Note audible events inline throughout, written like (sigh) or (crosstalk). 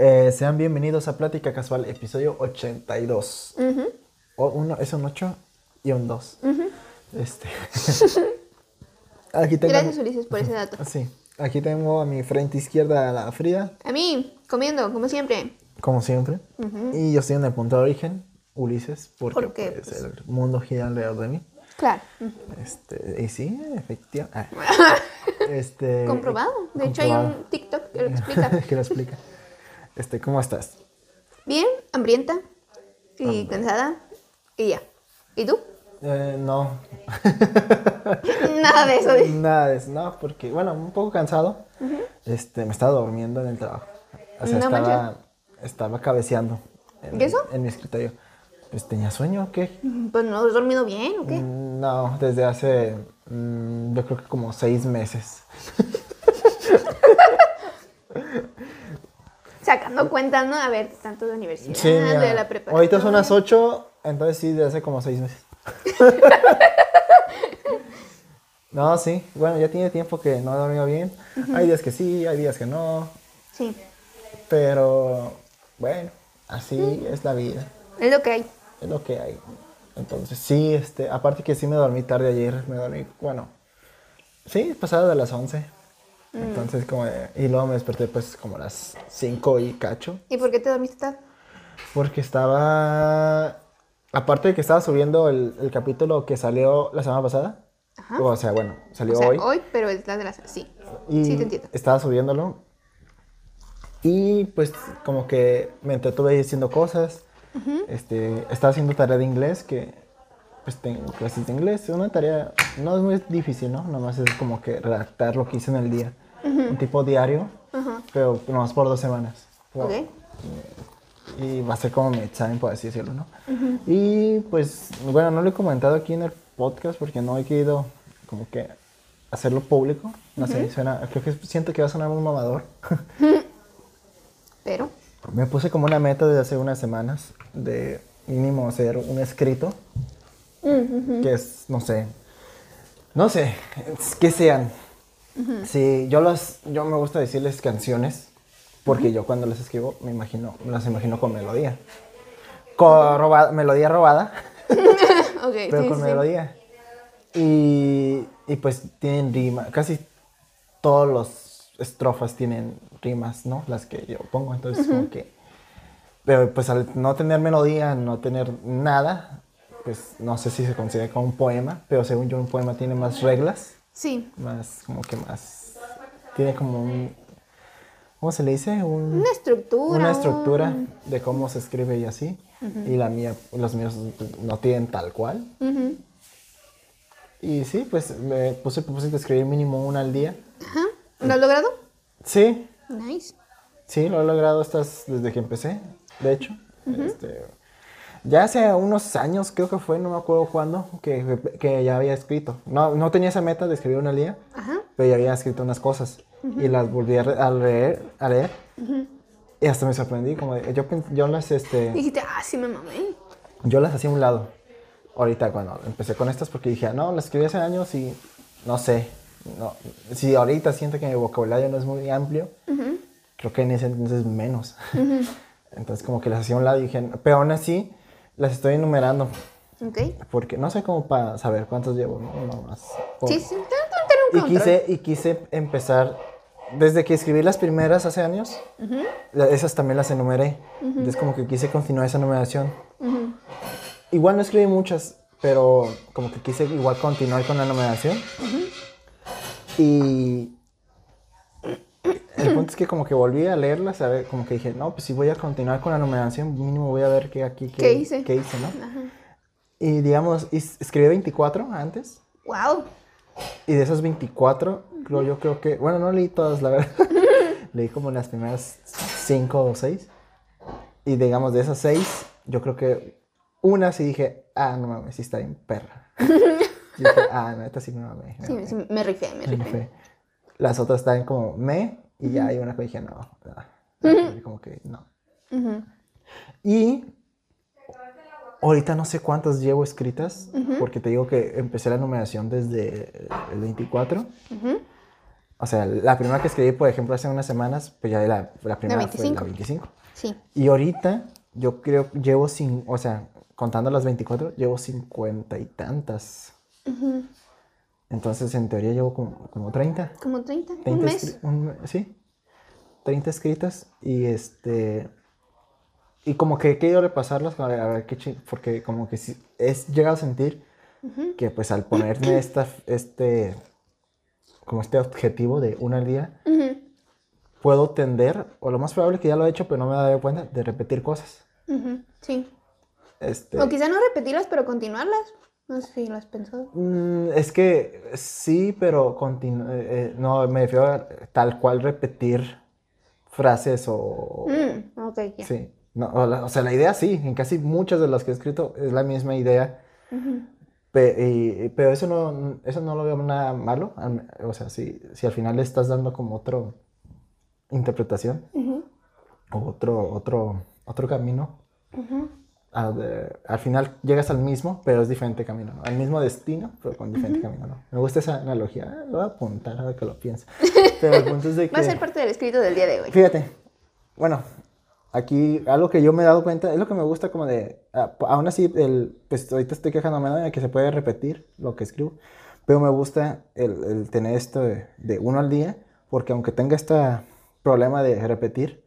Eh, sean bienvenidos a Plática Casual, episodio 82. O uno, es un 8 y un 2. Este. (laughs) aquí tengo. Gracias, Ulises, por ese dato. Sí. Aquí tengo a mi frente izquierda a la Frida, A mí, comiendo, como siempre. como siempre. Y yo estoy en el punto de origen, Ulises, porque Porque, pues, pues- el mundo gira alrededor de mí. Claro. Este, y sí, efectivamente. Ah. (laughs) Este, Comprobado. De hecho, hay un TikTok que lo explica. (laughs) que lo explica. Este, ¿cómo estás? Bien, hambrienta y cansada. Y ya. ¿Y tú? Eh, no, (laughs) Nada de eso. de- nada de eso, no, porque, bueno, un poco cansado. Este, me estaba durmiendo en el trabajo. O sea, No estaba, estaba cabeceando. En, ¿Y eso? En mi escritorio. Pues tenía sueño, ¿o qué? Pues no has dormido bien, ¿o qué? Mm, No, desde hace, mm, yo creo que como seis meses. (laughs) Sacando cuentas, ¿no? A ver, tanto de universidad, Sí, de la preparación. ahorita son las 8, entonces sí, desde hace como seis meses. (laughs) no, sí, bueno, ya tiene tiempo que no he dormido bien. Hay días que sí, hay días que no, Sí, pero bueno, así es la vida, es lo que hay. es lo que hay. Entonces sí, este, aparte que sí me dormí tarde ayer, me dormí, bueno, sí, pasado de las 11. Entonces como, de- y luego me desperté pues como a las 5 y cacho. ¿Y por qué te dormiste tarde? Porque estaba. Aparte de que estaba subiendo el, el capítulo que salió la semana pasada. Ajá. O sea, bueno, salió o sea, hoy. hoy, pero es la de las... Sí, y sí te entiendo. Estaba subiéndolo. Y pues como que me entretuve haciendo cosas. este, estaba haciendo tarea de inglés que pues tengo clases de inglés. Es una tarea, no es muy difícil, ¿no? Nomás es como que redactar lo que hice en el día. Un tipo diario, pero nomás por dos semanas. Ok. y va a ser como mi examen, por así decirlo, ¿no? Y pues, bueno, no lo he comentado aquí en el podcast porque no he querido como que hacerlo público. No sé, suena, creo que siento que va a sonar muy mamador. (laughs) Pero, Me puse como una meta desde hace unas semanas de mínimo hacer un escrito que es, no sé, no sé, que sean. Sí, yo las, yo me gusta decirles canciones porque yo cuando las escribo me imagino, me las imagino con melodía. Con robada- melodía robada, (laughs) pero sí, con sí. melodía. Y, y pues tienen rima, casi todos los estrofas tienen rimas, ¿no? Las que yo pongo, entonces como que... Pero pues al no tener melodía, no tener nada, pues no sé si se considera como un poema, pero según yo un poema tiene más reglas, Sí, más como que más... Tiene como un... ¿Cómo se le dice? Un, una estructura. una estructura un- de cómo se escribe y así. Y la mía, los míos no tienen tal cual. Y sí, pues me puse el propósito de escribir mínimo una al día. Ajá. ¿Lo has logrado? Sí, Nice. sí, lo he logrado estas desde que empecé, de hecho. Este, ya hace unos años, creo que fue, no me acuerdo cuándo, que, que ya había escrito. No, no tenía esa meta de escribir una día, Ajá. pero ya había escrito unas cosas. Y las volví a, re- a leer, a leer. Y hasta me sorprendí, como de- yo, yo las, este... Dijiste, ah, sí me mamé. Yo las hacía a un lado. Ahorita cuando empecé con estas porque dije, ah, no, las escribí hace años y no sé. No, si ahorita siento que mi vocabulario no es muy amplio, creo que en ese entonces menos. (laughs) entonces como que las hacía a un lado y dije, pero aún así las estoy enumerando. Ok. Porque no sé cómo para saber cuántos llevo, ¿no? Uno más. Por- Sí, sí, ten- ten- ten un y quise, y quise empezar, desde que escribí las primeras hace años, esas también las enumeré. Entonces como que quise continuar esa numeración. Igual no escribí muchas, pero como que quise igual continuar con la numeración. Y punto es que como que volví a leerlas, a ver, como que dije, no, pues si voy a continuar con la numeración, mínimo voy a ver qué aquí, qué, ¿Qué hice? qué hice, ¿no? Y digamos, escribí 24 antes. Wow. Y de esos 24, creo, yo creo que, bueno, no leí todas, la verdad. (laughs) leí como las primeras 5 o 6. Y digamos, de esas 6, yo creo que una sí dije, ah, no mames, sí está bien perra. (laughs) Dije, ah, no, esta sí me mamé. me Sí, sí, me rifé, me me rifé. rifé". Las otras estaban como me, y ya hay una que dije, no, no, como que no. Y ahorita no sé cuántas llevo escritas, porque te digo que empecé la numeración desde el 24. Ujú. O sea, la primera que escribí, por ejemplo, hace unas semanas, pues ya la, la primera fue la 25. Sí. Y ahorita yo creo, llevo sin, o sea, contando las 24, llevo 50 y tantas. Entonces, en teoría, llevo como, como 30. Como 30, un mes. sí, 30 escritas y este... Y como que he querido repasarlas, a ver qué porque como que si, es llegado a sentir que pues al ponerme (clears throat) esta, este, como este objetivo de una al día, puedo tender, o lo más probable que ya lo he hecho, pero no me he dado cuenta, de repetir cosas. Sí. Este... O quizá no repetirlas, pero continuarlas. No sé si lo has pensado. Mm, es que sí, pero eh, eh, no, me refiero a tal cual repetir frases o... Mm, ok, Sí. No, o, sea, la idea sí, en casi muchas de las que he escrito es la misma idea. pero eso no, eso no lo veo nada malo. O sea, si, si al final le estás dando como otra interpretación o otro, otro, otro camino, al, final llegas al mismo, pero es diferente camino, Al mismo destino, pero con diferente camino, ¿no? Me gusta esa analogía, ah, lo voy a apuntar ahora que lo pienso. (laughs) Pero el punto es de que... Va a ser parte del escrito del día de hoy. Fíjate, bueno, aquí algo que yo me he dado cuenta, es lo que me gusta como de, ah, aún así, el, pues ahorita estoy quejándome de que se puede repetir lo que escribo, pero me gusta el, tener esto de, uno al día, porque aunque tenga este problema de repetir,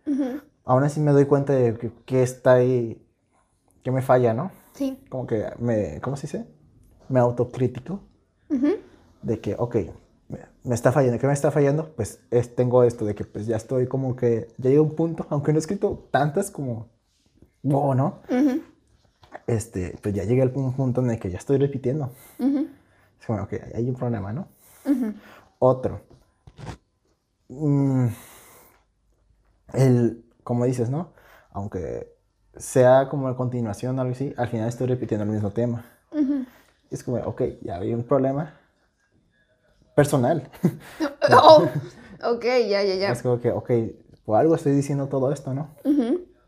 aún así me doy cuenta de que, que está ahí que me falla, ¿no? Sí. Como que me, ¿cómo se dice? Me autocrítico. De que, ok, me está fallando. ¿Qué me está fallando? Pues es, tengo esto de que pues ya estoy como que, ya llegué a un punto, aunque no he escrito tantas como, wow, ¿no? Este, pues ya llegué al punto en el que ya estoy repitiendo. Es como, ok, hay un problema, ¿no? Otro. Mm, el, como dices, ¿no? Aunque sea como a continuación o algo así, al final estoy repitiendo el mismo tema. Es como, ok, ya había un problema personal. (laughs) oh, ok, ya, ya, ya. Es como que, ok, por algo estoy diciendo todo esto, ¿no?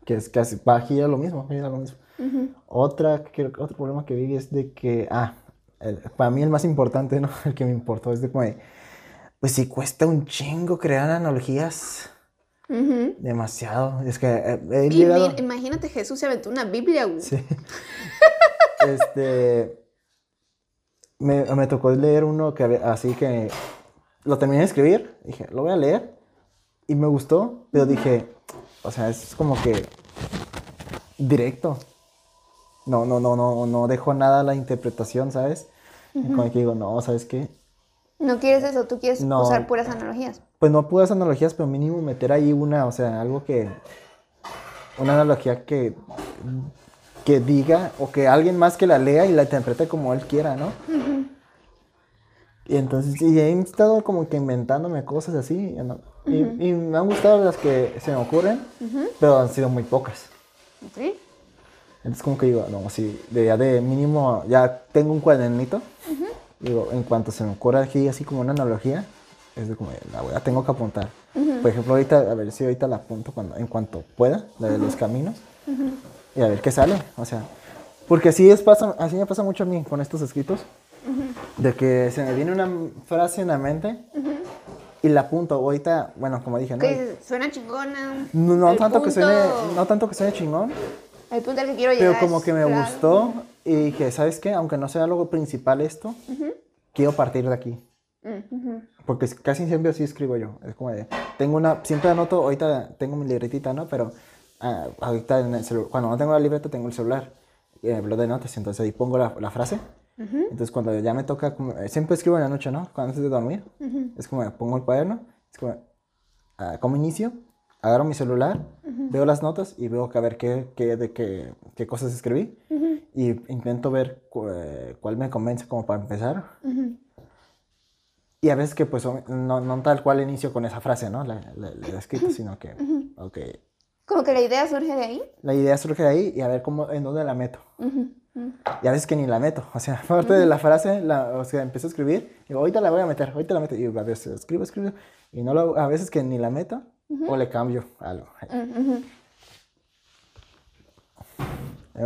Que es casi, va a girar lo mismo, gira lo mismo. Otra, que, otro problema que vi es de que, ah, para mí el más importante, ¿no? (laughs) El que me importó es de como, pues si cuesta un chingo crear analogías Demasiado. Es que eh, Imagínate, Jesús se aventó una Biblia. Sí. (laughs) este. Me, me, tocó leer uno que así que lo terminé de escribir. Dije, lo voy a leer. Y me gustó, pero dije, o sea, es como que directo. No, no, no, no, no dejo nada a la interpretación, ¿sabes? Como que digo, no, ¿sabes qué? No quieres eso, tú quieres usar puras analogías. Pues no puras analogías, pero mínimo meter ahí una, o sea, algo que. Una analogía que. que diga, o que alguien más que la lea y la interprete como él quiera, ¿no? Y entonces, y he estado como que inventándome cosas así, y, me han gustado las que se me ocurren, pero han sido muy pocas. ¿Sí? Entonces como que digo, no, sí, de, ya de mínimo, ya tengo un cuadernito, Digo, en cuanto se me ocurra aquí así como una analogía, es de como, la tengo que apuntar. Por ejemplo, ahorita, a ver si ahorita la apunto cuando, en cuanto pueda, la de los caminos, y a ver qué sale. O sea, porque así, es, pasa, así me pasa mucho a mí con estos escritos, de que se me viene una frase en la mente y la apunto. Ahorita, bueno, como dije, ¿no? Que suena chingona. No, tanto que suene, no tanto que suene chingón. El punto al que quiero llegar. Pero como que me gustó y dije, ¿sabes qué? Aunque no sea algo principal esto, quiero partir de aquí. Porque casi siempre así escribo yo. Es como de, tengo una, siempre anoto, ahorita tengo mi libretita, ¿no? Pero ah, ahorita en el cuando no tengo la libreta, tengo el celular, eh, blog de notas, entonces ahí pongo la, la frase. Entonces cuando ya me toca, eh, siempre escribo en la noche, ¿no? Cuando antes de dormir, es como pongo el cuaderno, es como, ah, como inicio, agarro mi celular, veo las notas y veo que a ver qué, qué, de qué, qué cosas escribí y intento ver cuál me convence como para empezar. Y a veces que pues no, no, tal cual inicio con esa frase, ¿no? La, la, escrito, sino que, ok. Como que la idea surge de ahí. La idea surge de ahí y a ver cómo, en dónde la meto. Y a veces que ni la meto. O sea, (laughs) aparte de la frase, la, o sea, empiezo a escribir, digo, ahorita la voy a meter, ahorita la meto. Y a veces escribo, escribo, y no lo, a veces que ni la meto o le cambio algo.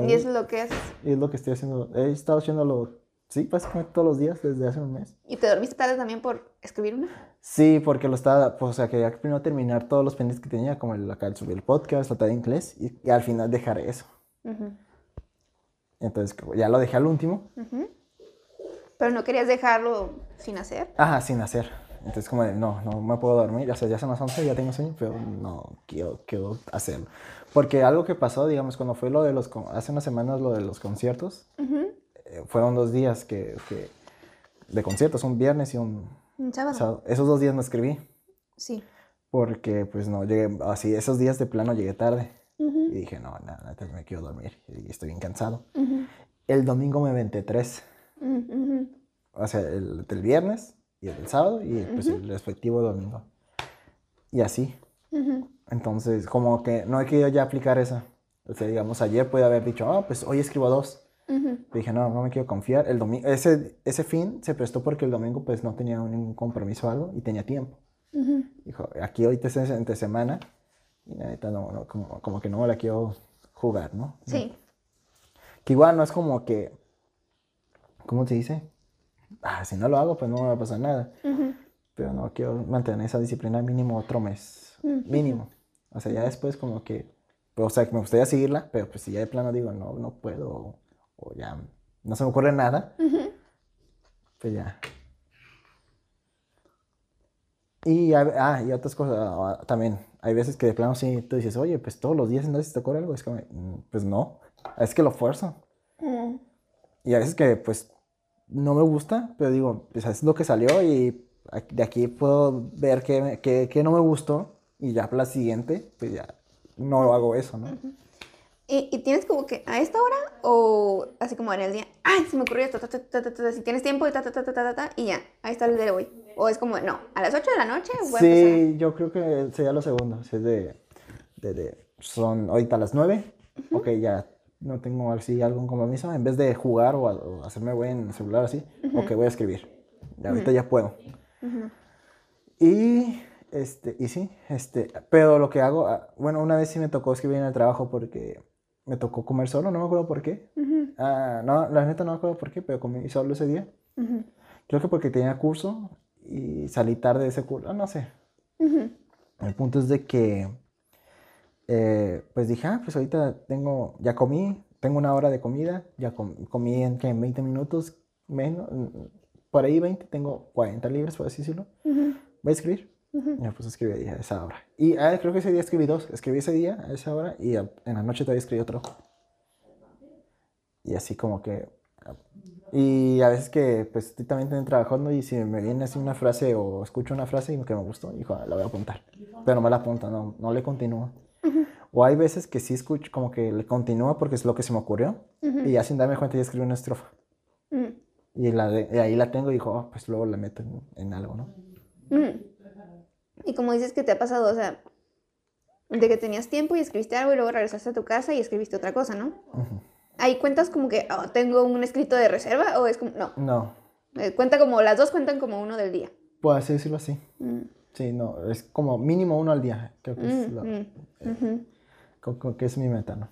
y es lo que es. Y es lo que estoy haciendo. He estado haciéndolo Sí, básicamente todos los días desde hace un mes. ¿Y te dormiste tarde también por escribir una? Sí, porque lo estaba, pues, o sea, quería primero terminar todos los pendientes que tenía, como el, acá subir el podcast, la tarea de inglés, y, al final dejar eso. Entonces, ya lo dejé al último. Pero no querías dejarlo sin hacer. Ajá, sin hacer. Entonces, como de, no, no me puedo dormir, o sea, ya son las 11, ya tengo sueño, pero no quiero, quiero hacerlo. Porque algo que pasó, digamos, cuando fue lo de los, hace unas semanas lo de los conciertos, eh, fueron dos días que, que, de conciertos, un viernes y un, un sábado. Esos dos días no escribí. Sí. Porque, pues, no, llegué, así, esos días de plano llegué tarde. Y dije, no, nada, me quiero dormir y estoy bien cansado. El domingo me venté tres. O sea, el del viernes y el del sábado y pues el respectivo domingo. Y así. Entonces, como que no he querido ya aplicar esa. O sea, digamos, ayer puede haber dicho, ah, pues hoy escribo dos. Dije, no, no me quiero confiar. El domingo, ese, ese fin se prestó porque el domingo pues no tenía ningún compromiso o algo y tenía tiempo. Dijo, aquí ahorita es entre semana y neta no, como, como, que no la quiero jugar, ¿no? Sí. Que igual no es como que, ¿cómo se dice? Ah, si no lo hago pues no me va a pasar nada. Pero no quiero mantener esa disciplina mínimo otro mes. Mínimo. O sea, ya después como que, pues, o sea, que me gustaría seguirla, pero pues si ya de plano digo, no, no puedo, o, ya no se me ocurre nada, pues ya. Y, ah, y otras cosas ah, también. Hay veces que de plano sí, tú dices, oye, pues todos los días entonces te ocurre algo. Es como, mm, pues no, es que lo fuerzo. Y a veces que, pues, no me gusta, pero digo, pues es lo que salió y de aquí puedo ver que, no me gustó y ya para la siguiente, pues ya no hago eso, ¿no? ¿Y, tienes como que a esta hora o así como en el día, ay, se me ocurrió esto, si tienes tiempo y ta, ta, ta, ta, ta, ta, y ya, ahí está el de hoy? ¿O es como, no, a las 8 de la noche? sí, yo creo que sería lo segundo, si es de, de, son ahorita las 9, ok, ya no tengo así algún compromiso, en vez de jugar o, hacerme güey en el celular así, ok, voy a escribir, ahorita ya puedo. Y, este, y sí, este, pero lo que hago, ah, bueno, una vez sí me tocó escribir en el trabajo porque me tocó comer solo, no me acuerdo por qué. Ah, no, la neta no me acuerdo por qué, pero comí solo ese día. Creo que porque tenía curso y salí tarde de ese curso, no sé. El punto es de que, eh, pues dije, ah, pues ahorita tengo, ya comí, tengo una hora de comida, ya comí en, en 20 minutos, menos, por ahí 20, tengo 40 libras, por así decirlo. Voy a escribir. Ya pues escribí ahí a esa hora. Y ah, creo que ese día escribí dos. Escribí ese día a esa hora y en la noche todavía escribí otro. Y así como que... Y a veces que pues estoy también trabajando y si me viene así una frase o escucho una frase y que me gustó, hijo, la voy a apuntar. Pero no me la apunta, no, no le continúo. O hay veces que sí escucho como que le continúa porque es lo que se me ocurrió y ya sin darme cuenta ya escribí una estrofa. Y, la ahí la tengo y dijo, oh, pues luego la meto en, algo, ¿no? Y como dices que te ha pasado, o sea, de que tenías tiempo y escribiste algo y luego regresaste a tu casa y escribiste otra cosa, ¿no? Ahí cuentas como que oh, tengo un escrito de reserva o es como, no. No. Eh, cuenta como, las dos cuentan como uno del día. Puedo así decirlo así. Mm. Sí, no, es como mínimo uno al día, creo que es, mm, mm, eh, que es mi meta, ¿no?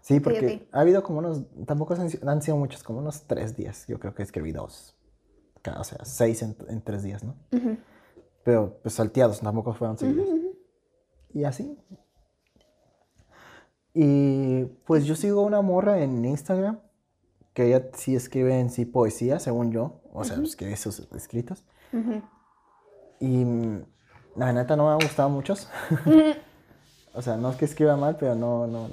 Sí, porque ha habido como unos, tampoco han, sido muchos, como unos tres días. Yo creo que escribí dos. O sea, seis en, tres días, ¿no? Pero pues salteados, tampoco fueron seguidos. Y así. Y pues yo sigo una morra en Instagram que ella sí escribe en sí poesía, según yo. O sea, escribe sus escritos. Y la neta no me han gustado muchos. (laughs) o sea, no es que escriba mal, pero no, no,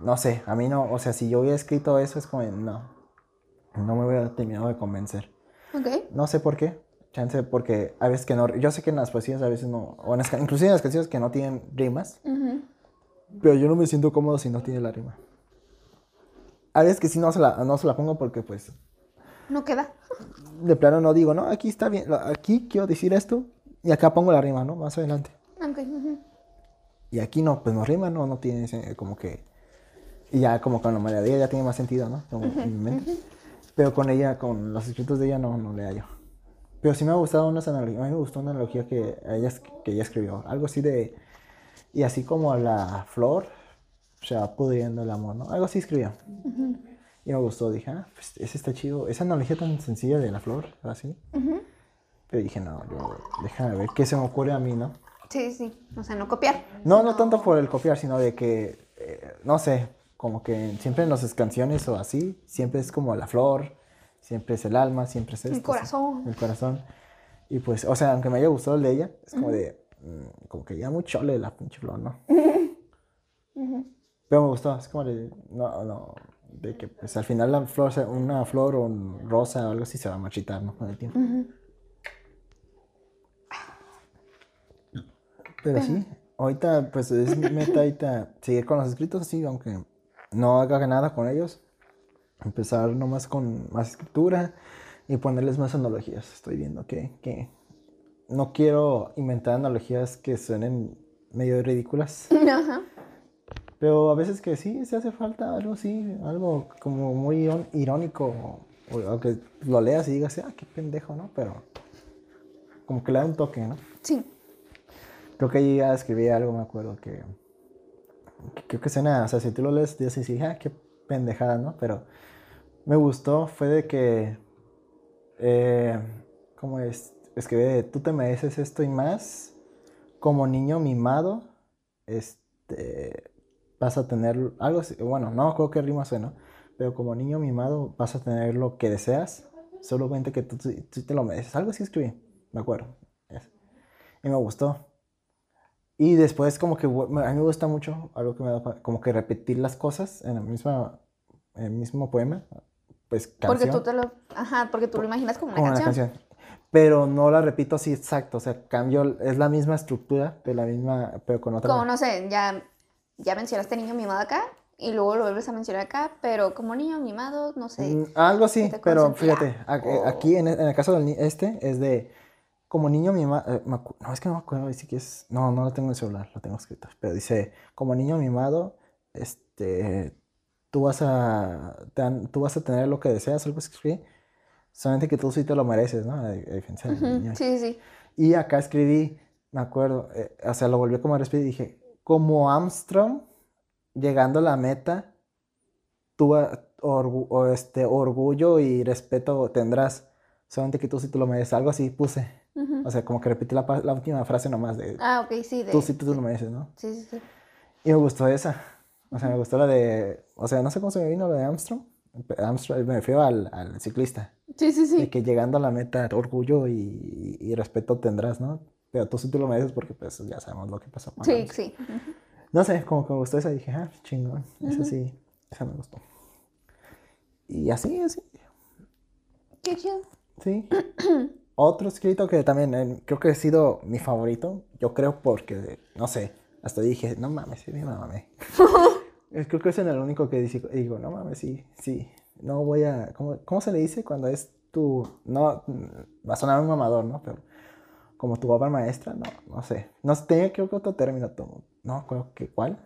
no sé, a mí no, o sea, si yo hubiera escrito eso es como, no, no me hubiera terminado de convencer. Ok. No sé por qué, chance porque a veces que no, yo sé que en las poesías a veces no, o en las, inclusive en las canciones que no tienen rimas, pero yo no me siento cómodo si no tiene la rima. A veces que sí no se la, no se la pongo porque pues... No queda. De plano no digo, no, aquí está bien, aquí quiero decir esto y acá pongo la rima, ¿no? Más adelante. Y aquí no, pues no rima, no, no tiene como que y ya como con la melodía ya tiene más sentido, ¿no? Como en mi mente. Pero con ella, con los escritos de ella no, no le hallo. Pero sí me ha gustado una analogías. A mí me gustó una analogía que ella, que ella escribió. Algo así de... Y así como la flor se va pudriendo el amor, ¿no? Algo así escribió. Y me gustó, dije, ah, pues ese está chido. Esa analogía tan sencilla de la flor, así. Pero dije, no, yo, déjame ver qué se me ocurre a mí, ¿no? Sí, sí, o sea, no copiar. No, no, tanto por el copiar, sino de que, eh, no sé, como que siempre en las canciones o así, siempre es como la flor, siempre es el alma, siempre es esto, El corazón. El corazón. Y pues, o sea, aunque me haya gustado el de ella, es como de, mm, como que ya muy chole la pinche flor, ¿no? Pero me gustó, es como de, no, no, de que pues al final la flor, una flor o un rosa o algo así se va a marchitar, ¿no? Con el tiempo. Pero sí, ahorita pues es mi meta ahorita seguir con los escritos así, aunque no haga nada con ellos. Empezar nomás con más escritura y ponerles más analogías. Estoy viendo que, que no quiero inventar analogías que suenen medio ridículas. (laughs) Ajá. Pero a veces que sí, se hace falta algo así, algo como muy irónico, o, que lo leas y digas, ah, qué pendejo, ¿no? Pero como que le da un toque, ¿no? Sí. Creo que ahí ya escribí algo, me acuerdo, que, creo que suena, o sea, si tú lo lees, dices, ah, qué pendejada, ¿no? Pero me gustó, fue de que, eh, ¿cómo es? Escribí, tú te mereces esto y más, como niño mimado, este, vas a tener algo, bueno, no creo que rima suena, pero como niño mimado vas a tener lo que deseas, solamente que tú, tú te lo mereces. Algo así escribí, me acuerdo. Y me gustó. Y después como que a mí me gusta mucho algo que me da como que repetir las cosas en, la misma, el mismo poema. Pues canción. Porque tú te lo, ajá, porque tú lo imaginas como una canción. Pero no la repito así exacto, o sea, cambio, es la misma estructura, de la misma, pero con otra. Como no sé, ya, ya mencionaste niño mimado acá, y luego lo vuelves a mencionar acá, pero como niño mimado, no sé. Mm, algo así, pero fíjate, aquí en, en, el caso del este es de como niño mimado, eh, no, es que no me acuerdo, dice que es, no, no lo tengo en el celular, lo tengo escrito, pero dice, como niño mimado, este, tú vas a, tú vas a tener lo que deseas, algo así, solamente que tú sí te lo mereces, ¿no? Sí, sí. Y acá escribí, me acuerdo, eh, o sea, lo volví como a respirar y dije, como Armstrong, llegando a la meta, tú o este, orgullo y respeto tendrás, solamente que tú sí te lo mereces, algo así puse. O sea, como que repetí la, la, última frase nomás de... Ah, ok, sí. De, tú sí, tú, lo mereces, ¿no? Sí, sí, sí. Y me gustó esa. O sea, me gustó la de... O sea, no sé cómo se me vino la de Armstrong. Armstrong, me refiero al, al ciclista. Sí, sí, sí. De que llegando a la meta, orgullo y, y, respeto tendrás, ¿no? Pero tú sí tú lo mereces porque pues ya sabemos lo que pasó. Sí, sí. No sé, como que me gustó esa, dije, ah, chingón. Esa sí, esa me gustó. Y así, así. Qué chido. Sí. (clears throat) Otro escrito que también eh, creo que ha sido mi favorito, yo creo porque, no sé, hasta dije, no mames, sí, me mamé. (laughs) creo que es el único que digo, no mames, sí, sí, no voy a, ¿cómo, ¿cómo, se le dice cuando es tu, no, va a sonar un mamador, ¿no? Pero como tu obra maestra, no, no sé, no tenía creo que otro término, no creo que cuál.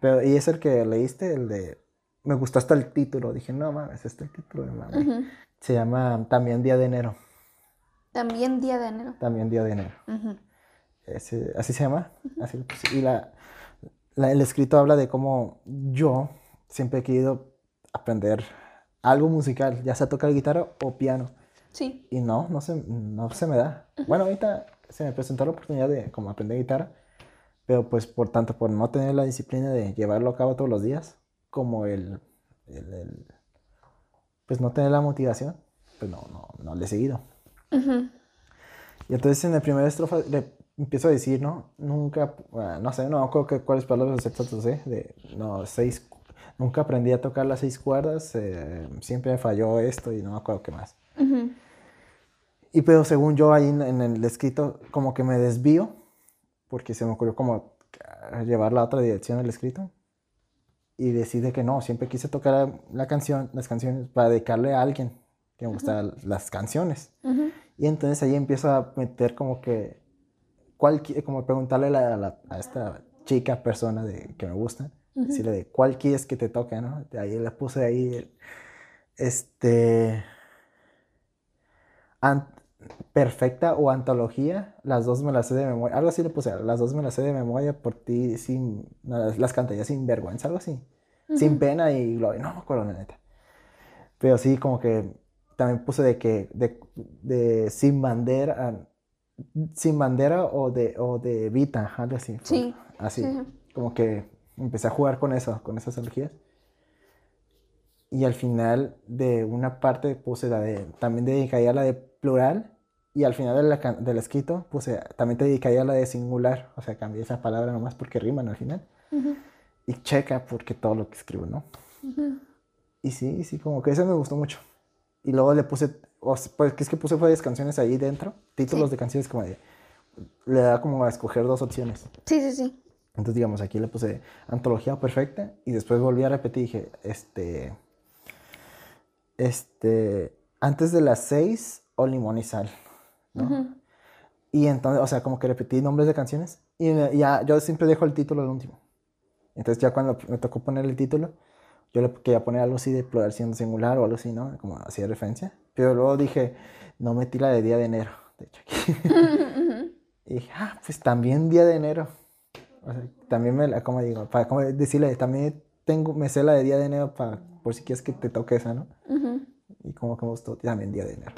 Pero, y es el que leíste, el de, me gustó hasta el título, dije, no mames, este es el título de mames. Se llama También Día de Enero. También Día de Enero. También Día de Enero. así se llama. y la, el escrito habla de cómo yo siempre he querido aprender algo musical, ya sea tocar guitarra o piano. Sí. Y no, no se, no se me da. Bueno, ahorita se me presentó la oportunidad de como aprender guitarra, pero pues por tanto, por no tener la disciplina de llevarlo a cabo todos los días, como el, el pues no tener la motivación, pues no, no, no le he seguido. Y entonces en la primera estrofa le empiezo a decir, ¿no? Nunca, no sé, no creo que cuáles palabras exactas sé, de, no, seis, nunca aprendí a tocar las seis cuerdas, eh, siempre me falló esto y no me acuerdo qué más. Y pero según yo ahí en, el escrito, como que me desvío, porque se me ocurrió como llevar la otra dirección del escrito y decide que no, siempre quise tocar la canción, las canciones para dedicarle a alguien que me gustan las canciones. Y entonces ahí empiezo a meter como que, cuál, como preguntarle a, esta chica, persona de, que me gusta, decirle de cuál quieres que te toque, ¿no? De ahí le puse ahí, este, perfecta o antología, las dos me las sé de memoria, algo así le puse, las dos me las sé de memoria por ti, sin, las, las cantaría sin vergüenza, algo así. sin pena y gloria. No me acuerdo, la neta. Pero sí, como que también puse de que, de, de sin bandera, sin bandera o de, o de Vita, algo así. Sí. Así. Como que empecé a jugar con eso, con esas energías. Y al final de una parte puse la de, también dedicaría la de plural. Y al final de la, del escrito puse, también te dedicaría la de singular. O sea, cambié esa palabra nomás porque riman al final. Y checa porque todo lo que escribo, ¿no? Y sí, sí, como que eso me gustó mucho. Y luego le puse, pues es que puse varias canciones ahí dentro, títulos de canciones como de, le da como a escoger dos opciones. Sí, sí, sí. Entonces, digamos, aquí le puse antología perfecta y después volví a repetir y dije, este, este, antes de las seis o limón y sal, ¿no? Y entonces, o sea, como que repetí nombres de canciones y ya, yo siempre dejo el título al último. Entonces ya cuando me tocó poner el título, yo le quería poner algo así de plural siendo singular o algo así, ¿no? Como así de referencia. Pero luego dije, no metí la de día de enero, de hecho aquí. (laughs) y dije, ah, pues también día de enero. O sea, también me la, como digo, para como decirle, también tengo, me sé la de día de enero para, por si quieres que te toque esa, ¿no? Y como que me gustó también día de enero.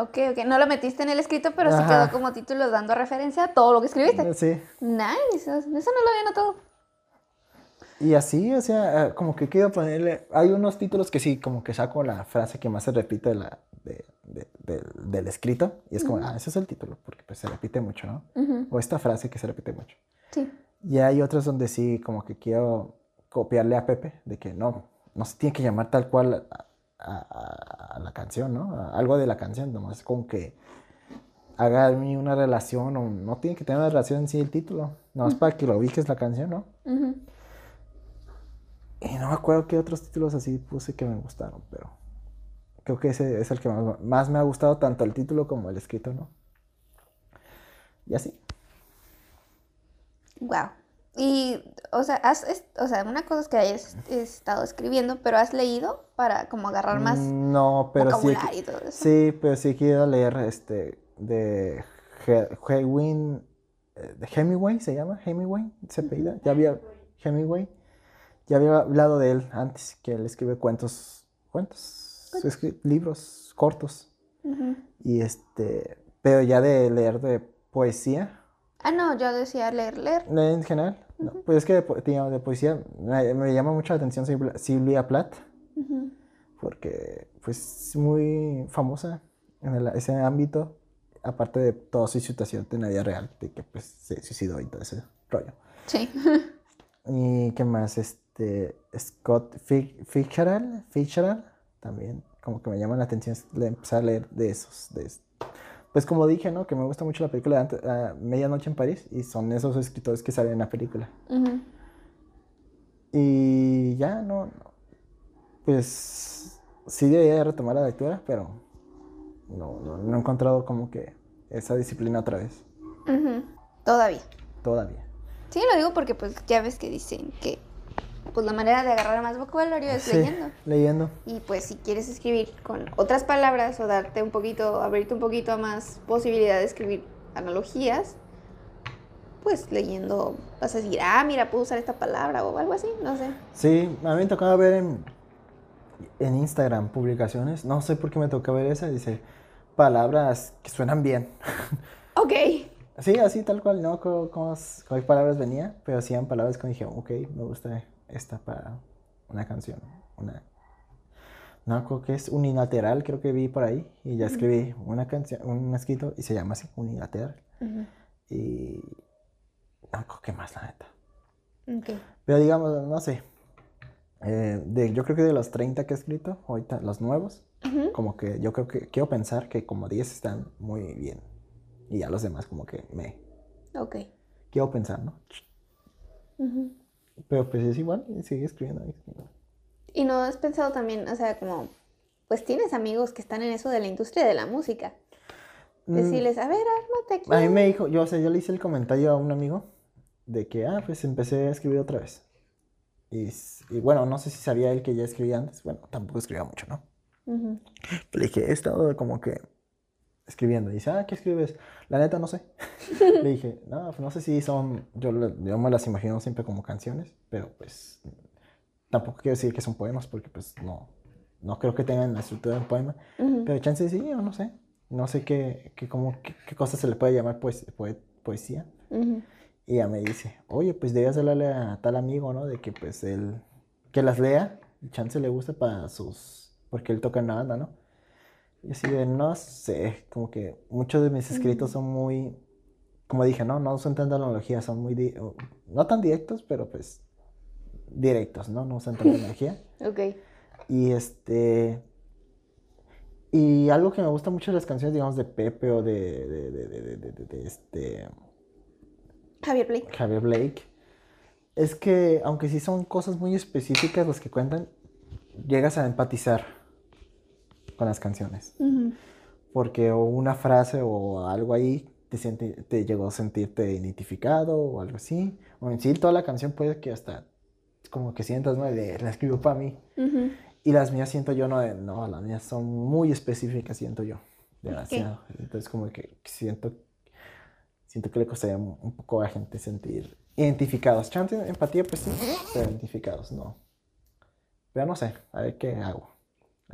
Ok, ok. No lo metiste en el escrito, pero sí quedó como título dando referencia a todo lo que escribiste. Sí. Nice. Eso no lo había notado. Y así, o sea, ah, como que quiero ponerle. Hay unos títulos que sí, como que saco la frase que más se repite de la, de, del escrito. Y es como, ah, ese es el título, porque pues se repite mucho, ¿no? O esta frase que se repite mucho. Sí. Y hay otros donde sí, como que quiero copiarle a Pepe, de que no, no se tiene que llamar tal cual a, la canción, ¿no? algo de la canción, nomás como que haga una relación, o no tiene que tener una relación en sí el título, nomás para que lo ubiques la canción, ¿no? Y no me acuerdo qué otros títulos así puse que me gustaron, pero creo que ese es el que más, me ha gustado, tanto el título como el escrito, ¿no? Y así. Wow. Y, o sea, has, o sea, una cosa es que hayas estado escribiendo, pero has leído para como agarrar más mm, no, pero vocabulario sí, y todo eso. Sí, pero sí quiero leer este de Hemingway, eh, de Hemingway se llama, Hemingway, se apellida, ya había Hemingway, ya había hablado de él antes, que él escribe cuentos, cuentos, libros cortos. Y este, pero ya de leer de poesía. Ah, no, yo decía leer, leer. En general. Pues es que de, de poesía me, llama mucho la atención Silvia Plath, porque pues es muy famosa en ese ámbito, aparte de toda su situación de la vida real, de que pues se suicidó y todo ese rollo. Sí. (laughs) y qué más, este, Scott Fitzgerald, Fitzgerald, también, como que me llama la atención empezar a leer de esos, de, pues como dije, ¿no? Que me gusta mucho la película de uh, Medianoche en París y son esos escritores que salen en la película. Y ya, no, Pues sí debería retomar la lectura, pero no, no, he encontrado como que esa disciplina otra vez. Todavía. Todavía. Sí, lo digo porque pues ya ves que dicen que pues la manera de agarrar más vocabulario es leyendo. Leyendo. Y pues si quieres escribir con otras palabras o darte un poquito, abrirte un poquito a más posibilidad de escribir analogías, pues leyendo vas a decir, ah, mira, puedo usar esta palabra o algo así, no sé. Sí, a mí me tocaba ver en, en Instagram publicaciones, no sé por qué me toca ver esa, dice palabras que suenan bien. (laughs) Ok. Sí, así tal cual, no con, con, palabras venía, pero hacían palabras que dije, ok, me gusta esta para una canción. Una, no, creo que es unilateral, creo que vi por ahí. Y ya escribí una canción, un escrito y se llama así, unilateral. Y no creo que más, la neta. Pero digamos, no sé. Eh, de, yo creo que de los 30 que he escrito, ahorita los nuevos, como que yo creo que quiero pensar que como 10 están muy bien. Y ya los demás como que me... Ok. Quiero pensar, ¿no? Pero pues es igual, sigue escribiendo. Y no has pensado también, o sea, como, pues tienes amigos que están en eso de la industria de la música. Mm. Decirles, a ver, ármate aquí. A mí me dijo, yo, o sea, yo le hice el comentario a un amigo de que, ah, pues empecé a escribir otra vez. Y, y bueno, no sé si sabía él que ya escribía antes. Bueno, tampoco escribía mucho, ¿no? le dije, he estado como que escribiendo. Y dice, ah, ¿qué escribes? La neta, no sé. (laughs) Le dije, no, pues no sé si son, yo, yo, me las imagino siempre como canciones, pero pues tampoco quiero decir que son poemas porque pues no, no creo que tengan la estructura de un poema, pero chance sí, o no sé, no sé qué, qué, como, qué, cosa se le puede llamar pues, poesía. Y ella me dice, oye, pues debías hablarle a tal amigo, ¿no? De que pues él, que las lea, y chance le gusta para sus, porque él toca en la banda, ¿no? Y así de, no sé, como que muchos de mis escritos son muy, como dije, no, no son tanta analogía, son muy, no tan directos, pero pues directos, ¿no? No usan tanta (laughs) energía. ok. Y este, y algo que me gusta mucho de las canciones, digamos, de Pepe o de, de, de, de este Javier Blake. Javier Blake. Es que, aunque sí son cosas muy específicas las que cuentan, llegas a empatizar con las canciones. Porque o una frase o algo ahí te, te llegó a sentirte identificado o algo así. O en sí, toda la canción puede que hasta como que sientas, ¿no? De, la escribo para mí. Y las mías siento yo, no, no, las mías son muy específicas, siento yo. Demasiado. Entonces, como que siento siento que le costaría un poco a la gente sentir identificados. Chance, empatía, pues sí, pero identificados, no. Pero no sé, a ver qué hago.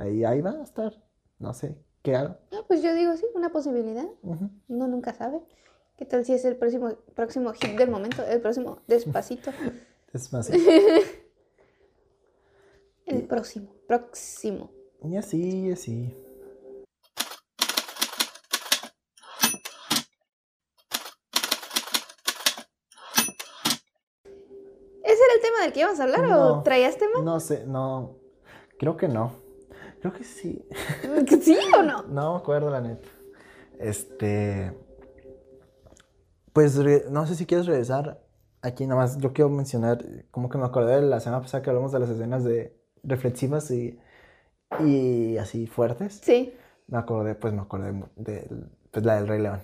Ahí, ahí va a estar, no sé, ¿qué hago? No, pues yo digo, sí, una posibilidad. Uno nunca sabe. ¿Qué tal si es el próximo, próximo hit del momento? El próximo despacito. (laughs) despacito. (laughs) el próximo, próximo. Y así, y así. el tema del que íbamos a hablar o traías tema? No sé, no. Creo que no. Creo que sí. ¿Sí o no? No me acuerdo, la neta. Este. Pues no sé si quieres regresar. Aquí nada más yo quiero mencionar, como que me acordé de la semana pasada que hablamos de las escenas de reflexivas y, y así fuertes. Sí. Me acordé, pues me acordé de, pues, la del Rey León.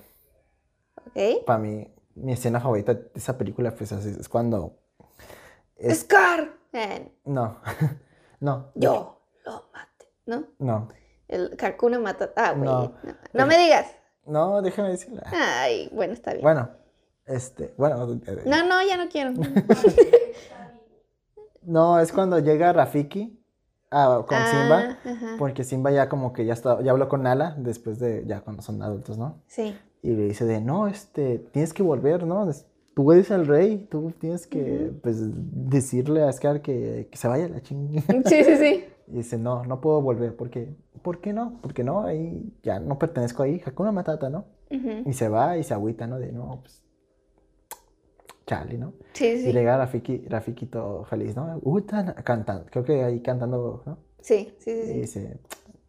Ok. Para mí, mi escena favorita de esa película, pues es cuando Scar. No, (laughs) no. Yo ¿no? No. El Kakuna mata. Ah, güey. No, no, me digas. No, déjame decirla. Ay, bueno, está bien. Bueno, este, bueno. Eh, no, no, ya no quiero. (laughs) no, es cuando llega Rafiki ah, con ah, Simba, porque Simba ya como que ya está, ya habló con Nala después de, ya cuando son adultos, ¿no? Sí. Y le dice de, no, este, tienes que volver, ¿no? tú eres el rey, tú tienes que pues, decirle a Scar que, que se vaya la chingada. Sí, sí, sí. Y dice, no, no puedo volver, porque, ¿por qué no? Porque no, ahí ya no pertenezco ahí, Hakuna Matata, ¿no? Y se va y se agüita, ¿no? De, no, pues, chale, ¿no? Sí, sí. Y llega Rafiki, Rafiki todo feliz, ¿no? Uy, cantando, creo que ahí cantando, ¿no? Sí, sí, sí. Y dice,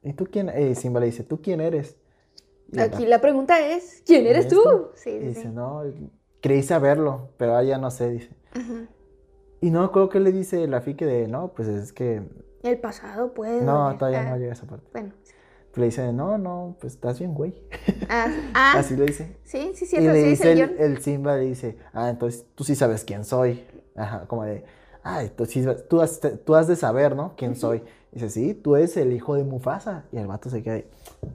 ¿y tú quién? Y Simba le dice, ¿tú quién eres? Aquí la pregunta es, ¿quién eres tú? Sí, y dice, no, creí saberlo, pero ahora ya no sé, dice. Y no creo que le dice afique de, no, pues es que... El pasado puede... No, todavía no llega a esa parte. Bueno. le dice, no, no, pues estás bien, güey. Ah, (laughs) ah. Así le dice. Sí, sí, cierto. Y le dice el, el, Simba, le dice, ah, entonces tú sí sabes quién soy. Ajá, como de, ay, tú, sí, tú, has, tú has de saber, ¿no? ¿Quién soy? Dice, sí, tú eres el hijo de Mufasa. Y el vato se queda ahí.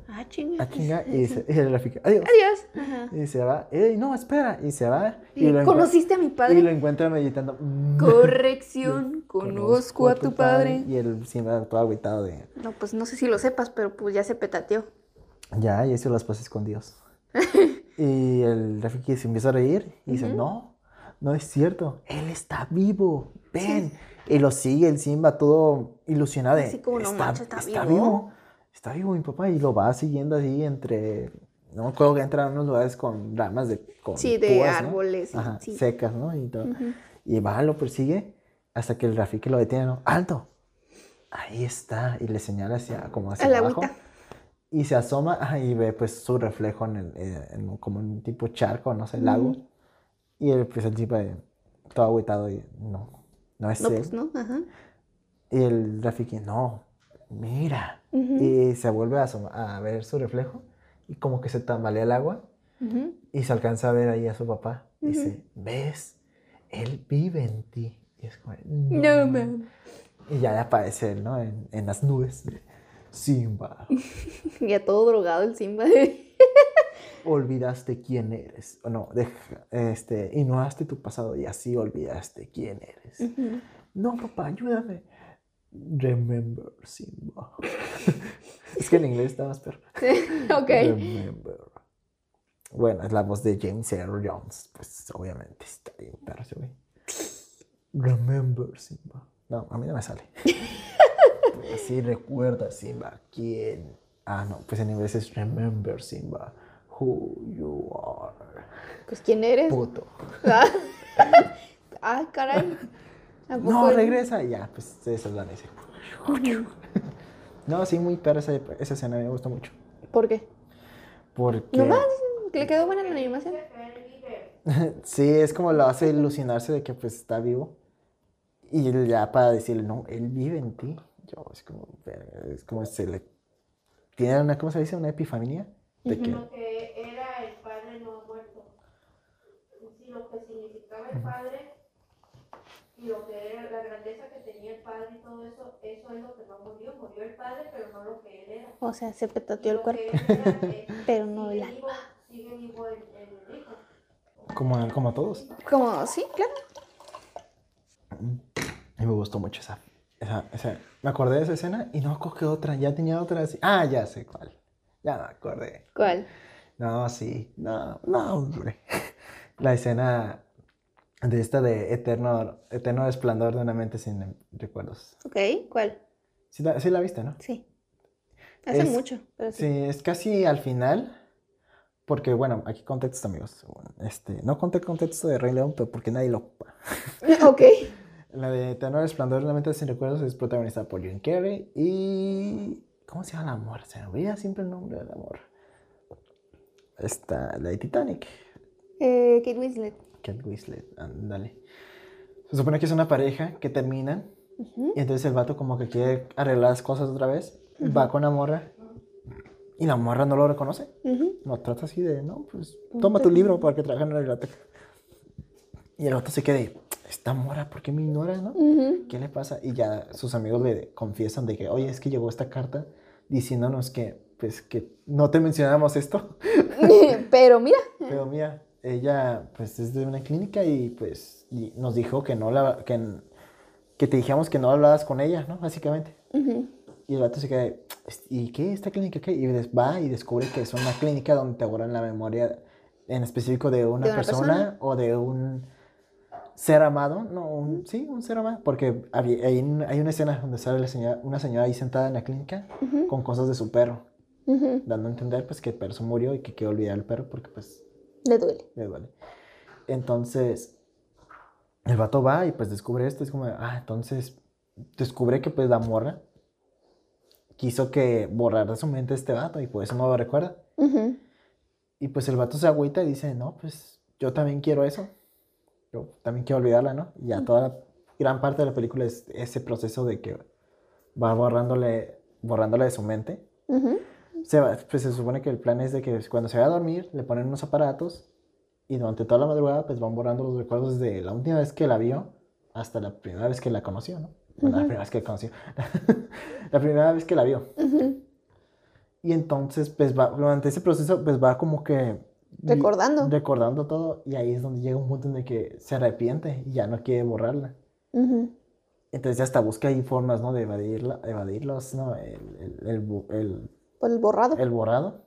Ah, chinga. Ah, chinga. Y dice, y el gráfico, adiós. Adiós. Ajá. Y se va, Ey, no, espera. Y se va. Y, lo ¿Conociste a mi padre? Y lo encuentra meditando. (laughs) Corrección, conozco a tu padre. Y él siempre todo agüitado de... No, pues no sé si lo sepas, pero pues ya se petateó. Ya, y hizo las pases con Dios. (laughs) y el gráfico se empieza a reír y dice, no, no es cierto, él está vivo, ven. Y lo sigue el Simba todo ilusionado. Así como, no está, está, está vivo. Está vivo mi papá y lo va siguiendo así entre... No me acuerdo que entra en unos lugares con ramas de... Con sí, de árboles. Ajá, secas, ¿no? Y, todo. y va, lo persigue hasta que el Rafiki lo detiene, ¿no? ¡Alto! Ahí está. Y le señala hacia, como hacia abajo. Y se asoma y ve pues su reflejo en, el, eh, como un tipo charco, no sé, lago. Y él, pues el tipo de, todo agüitado y no, no es no, Pues no, ajá. Y el Rafiki, no, mira. Y se vuelve a, a, ver su reflejo y como que se tambalea el agua y se alcanza a ver ahí a su papá. Dice, ¿ves? Él vive en ti. Y es como, no, no Y ya aparece él, ¿no? En, en las nubes. Simba. (laughs) ya todo drogado el Simba. olvidaste quién eres. O no, deja, este, ignoraste tu pasado y así olvidaste quién eres. No, papá, ayúdame. Remember, Simba. (laughs) es que en inglés está más perro. (laughs) ok. Remember. Bueno, es la voz de James Earl Jones. Pues obviamente está bien perro ese güey. Remember, Simba. No, a mí no me sale. Pues sí, recuerda, Simba, quién. Ah, no, pues en inglés es Remember, Simba, who you are. Pues quién eres. Puto. ah, (laughs) caray. ¿A poco No, es? regresa y ya, pues se desvanece. (laughs) No, sí, muy perra esa, esa escena, me gustó mucho. ¿Por qué? Porque. Nomás que le quedó buena la animación. (laughs) Sí, es como lo hace ilusionarse de que pues está vivo. Y ya para decirle, no, él vive en ti. Yo, es como, es como se le... Tiene una, ¿cómo se dice? Una epifanía. De que, lo que era el padre no muerto. Lo que significaba el padre y lo que era la grandeza que tenía el padre y todo eso, eso es lo que no murió. Murió el padre, pero no lo que él era. O sea, se petateó el cuerpo. eh, (laughs) Pero no el vivo- Sigue vivo el, el hijo. como, como a todos. Como, sí, claro. Y me gustó mucho esa, esa, esa- Me acordé de esa escena y no coge otra. Ya tenía otra así. Ah, ya sé cuál. Ya me acordé. ¿Cuál? No, sí. No, no, hombre. La escena de esta de eterno, eterno esplendor de una mente sin recuerdos. Ok, ¿cuál? Sí la, sí la viste, ¿no? Sí. Hace Es- mucho, pero sí. Sí, es casi al final. Porque, bueno, aquí contexto, amigos. Este, no conté contexto de Rey León, pero porque nadie lo ocupa. ok. (laughs) La de Eterno Resplandor de una mente sin recuerdos es protagonizada por Jim Carrey y... ¿Cómo se llama la amor? Se me olvida siempre el nombre del amor. Está la de Titanic. Eh, Kate Winslet. Kate Winslet, ándale. Se supone que es una pareja que terminan y entonces el vato como que quiere arreglar las cosas otra vez. Va con la morra y la morra no lo reconoce. Lo trata así de, no, pues toma tu libro porque trabaja en la biblioteca. Y el vato se queda y, esta morra, ¿por qué me ignora, no? ¿Qué le pasa? Y ya sus amigos le confiesan de que, oye, es que llegó esta carta diciéndonos que, pues, que no te mencionábamos esto. (laughs) pero mira. Pero mira, ella, pues, es de una clínica y, pues, y nos dijo que no la, que, que te dijéramos que no hablabas con ella, ¿no? Básicamente. Y el vato se queda, ¿y qué? ¿Esta clínica qué? Y va y descubre que es una clínica donde te borran la memoria en específico de una, De una persona, persona. o de un ser amado. No, un- sí, un ser amado. Porque hay, un- hay una escena donde sale la señora, una señora ahí sentada en la clínica con cosas de su perro, dando a entender pues que el perro se murió y que quiere olvidar al perro porque pues Le duele. le duele. Entonces, el vato va y pues descubre esto. Es como, ah, entonces descubre que pues la morra quiso que borrara de su mente este vato y por eso no lo recuerda. Ujú. Y pues el vato se agüita y dice, no, pues yo también quiero eso. Yo también quiero olvidarla, ¿no? Y ya toda la gran parte de la película es ese proceso de que va borrándole, borrándole de su mente. Ujú. Se va- pues se supone que el plan es de que cuando se va a dormir le ponen unos aparatos y durante toda la madrugada pues van borrando los recuerdos de la última vez que la vio hasta la primera vez que la conoció, ¿no? Bueno, la primera vez que la conoció. (laughs) la primera vez que la vio. Ujú. Y entonces pues va, durante ese proceso pues va como que... Recordando. Recordando todo y ahí es donde llega un punto en el que se arrepiente y ya no quiere borrarla. Ujú. Entonces hasta busca ahí formas, ¿no? De evadirla, evadirlos, ¿no? El, el, el el- borrado. el borrado.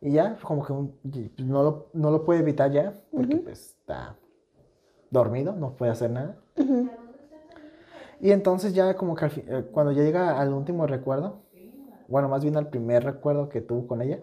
Y ya, como que un- no, lo, no lo puede evitar ya, porque pues está dormido, no puede hacer nada. Y entonces ya como que al fin- eh, cuando ya llega al último recuerdo, bueno, más bien al primer recuerdo que tuvo con ella,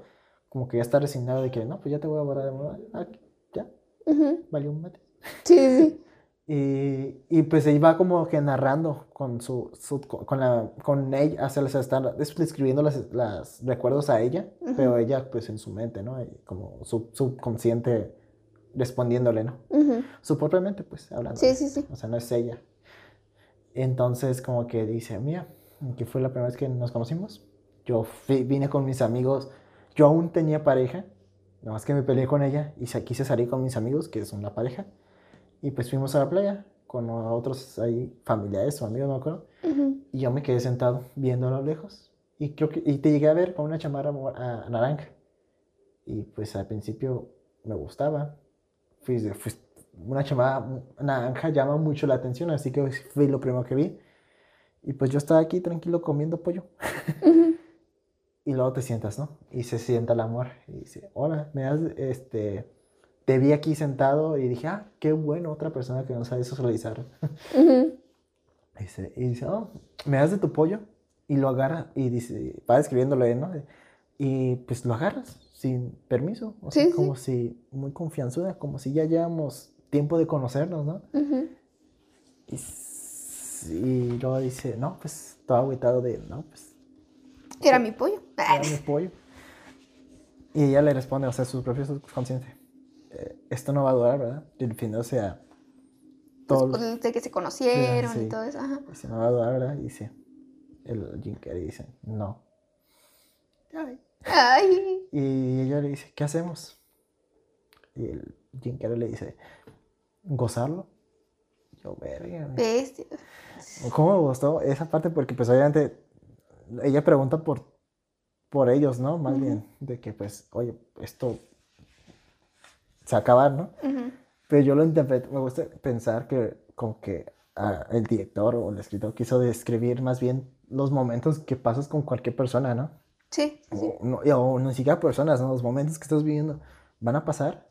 como que ya está resignado de que no, pues ya te voy a borrar de nuevo. Ah, ya, Ujú. valió un mate. Sí, sí. (laughs) Y, y pues ahí va como que narrando con su, su- con la con ella, o sea, les describiendo las, las recuerdos a ella, pero ella pues en su mente, ¿no? Como su subconsciente respondiéndole, ¿no? Ujú. Su propia mente, pues, hablando. Sí, sí, sí. O sea, no es ella. Entonces como que dice, mira, que fue la primera vez que nos conocimos. Yo fui- vine con mis amigos, yo aún tenía pareja, nada más que me peleé con ella y se- quise salir con mis amigos, que son la pareja. Y pues fuimos a la playa con otros ahí, familiares o amigos, no me acuerdo. Y yo me quedé sentado viendo a lo lejos. Y creo que y te llegué a ver con una chamarra a- naranja. Y pues al principio me gustaba. Fui, fui- una chamarra naranja llama mucho la atención, así que fue lo primero que vi. Y pues yo estaba aquí tranquilo comiendo pollo. Y luego te sientas, ¿no? Y se sienta el amor. Y dice, hola, me das, este, te vi aquí sentado y dije, ah, qué bueno, otra persona que no sabe socializar. (laughs) y, dice, y dice, oh, me das de tu pollo. Y lo agarra y dice, va describiéndolo, ¿no? Y pues lo agarras sin permiso. O sea, como si, muy confianzuda, como si ya llevamos tiempo de conocernos, ¿no? y, y, luego dice, no, pues, todo agüitado de, no, pues. Era mi pollo. Era mi pollo. Y ella le responde, o sea, su propio subconsciente, eh, esto no va a durar, ¿verdad? Refiriéndose a todo. Después de que se conocieron y todo eso, ajá. Dice, no va a durar, ¿verdad? Y dice, el Jim Carrey dice, no. Ay. Ay. Y ella le dice, ¿qué hacemos? Y el Jim Carrey le dice, gozarlo. Yo, verga. Bestia. ¿Cómo me gustó esa parte? Porque pues obviamente ella pregunta por, por ellos, ¿no? Más bien, de que pues, oye, esto se va a acabar, ¿no? Pero yo lo interpreto, me gusta pensar que como que ah, el director o el escritor quiso describir más bien los momentos que pasas con cualquier persona, ¿no? Sí. O, no, o ni siquiera personas, ¿no? Los momentos que estás viviendo van a pasar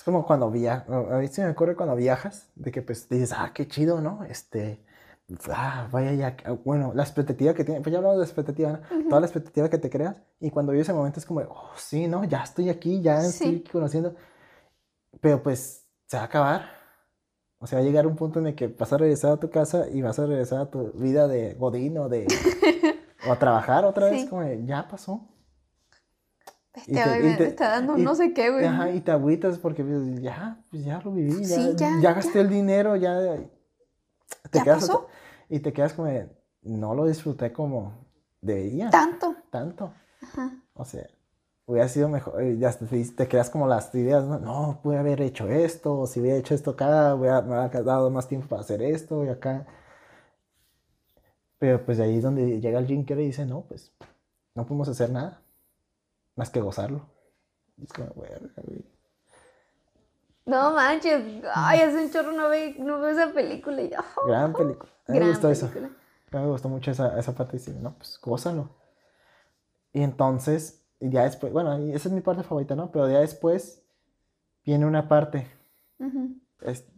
es como cuando viajas, a mí se me ocurre cuando viajas, de que pues dices, ah, qué chido, ¿no? Este, ah, vaya ya, bueno, la expectativa que tienes, pues ya hablamos de expectativa, ¿no? Toda la expectativa que te creas, y cuando vives ese momento es como, oh, sí, ¿no? Ya estoy aquí, ya estoy conociendo, pero pues se va a acabar. O sea, va a llegar un punto en el que vas a regresar a tu casa y vas a regresar a tu vida de godín o de... (laughs) o a trabajar otra vez, como ya pasó. Este, y te, está dando no sé qué, güey. Ajá, y te agüitas porque ya, pues ya lo viví, ya, ya, gasté el dinero, ya. Te quedas, pasó? Y te quedas como, no lo disfruté como debía. Tanto. Tanto. Ajá. O sea, hubiera sido mejor, eh, ya te, te quedas como las ideas, no, no, pude haber hecho esto, o si hubiera hecho esto acá, hubiera, me hubiera dado más tiempo para hacer esto y acá. Pero pues de ahí es donde llega el Jim y dice, no, pues no podemos hacer nada más que gozarlo. Es como, No manches, ay, es un chorro, no veo, no veo esa película. Y, Gran película. A mí me gustó eso. A mí me gustó mucho esa, esa parte. Y no, pues gózalo. Y entonces, ya después, bueno, esa es mi parte favorita, ¿no? Pero ya después viene una parte.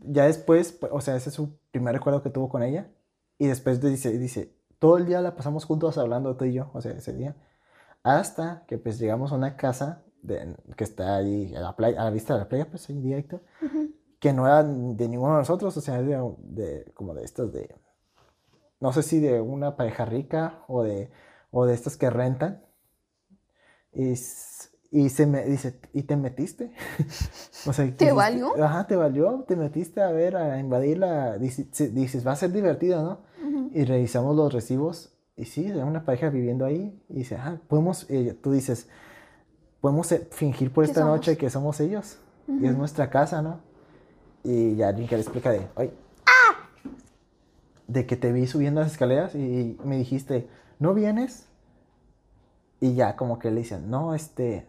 ya después, o sea, ese es su primer recuerdo que tuvo con ella. Y después dice, dice, todo el día la pasamos juntos hablando tú y yo, o sea, ese día. Hasta que pues llegamos a una casa de, que está ahí a la, playa, a la vista de la playa, pues ahí directo, que no era de ninguno de nosotros, o sea, de, de, como de estos de, no sé si de una pareja rica o de, o de estos que rentan. Y, y se me dice, ¿y te metiste? (laughs) o sea, ¿Te valió? Ajá, te valió, te metiste a ver, a invadirla. Dices, dices va a ser divertido, ¿no? Y revisamos los recibos y sí, de una pareja viviendo ahí. Y dice, ah, podemos, eh, tú dices, podemos eh, fingir por esta noche que somos ellos. Y es nuestra casa, ¿no? Y ya le explica de, oye, ¡Ah! de que te vi subiendo las escaleras y me dijiste, ¿no vienes? Y ya como que le dicen, no, este,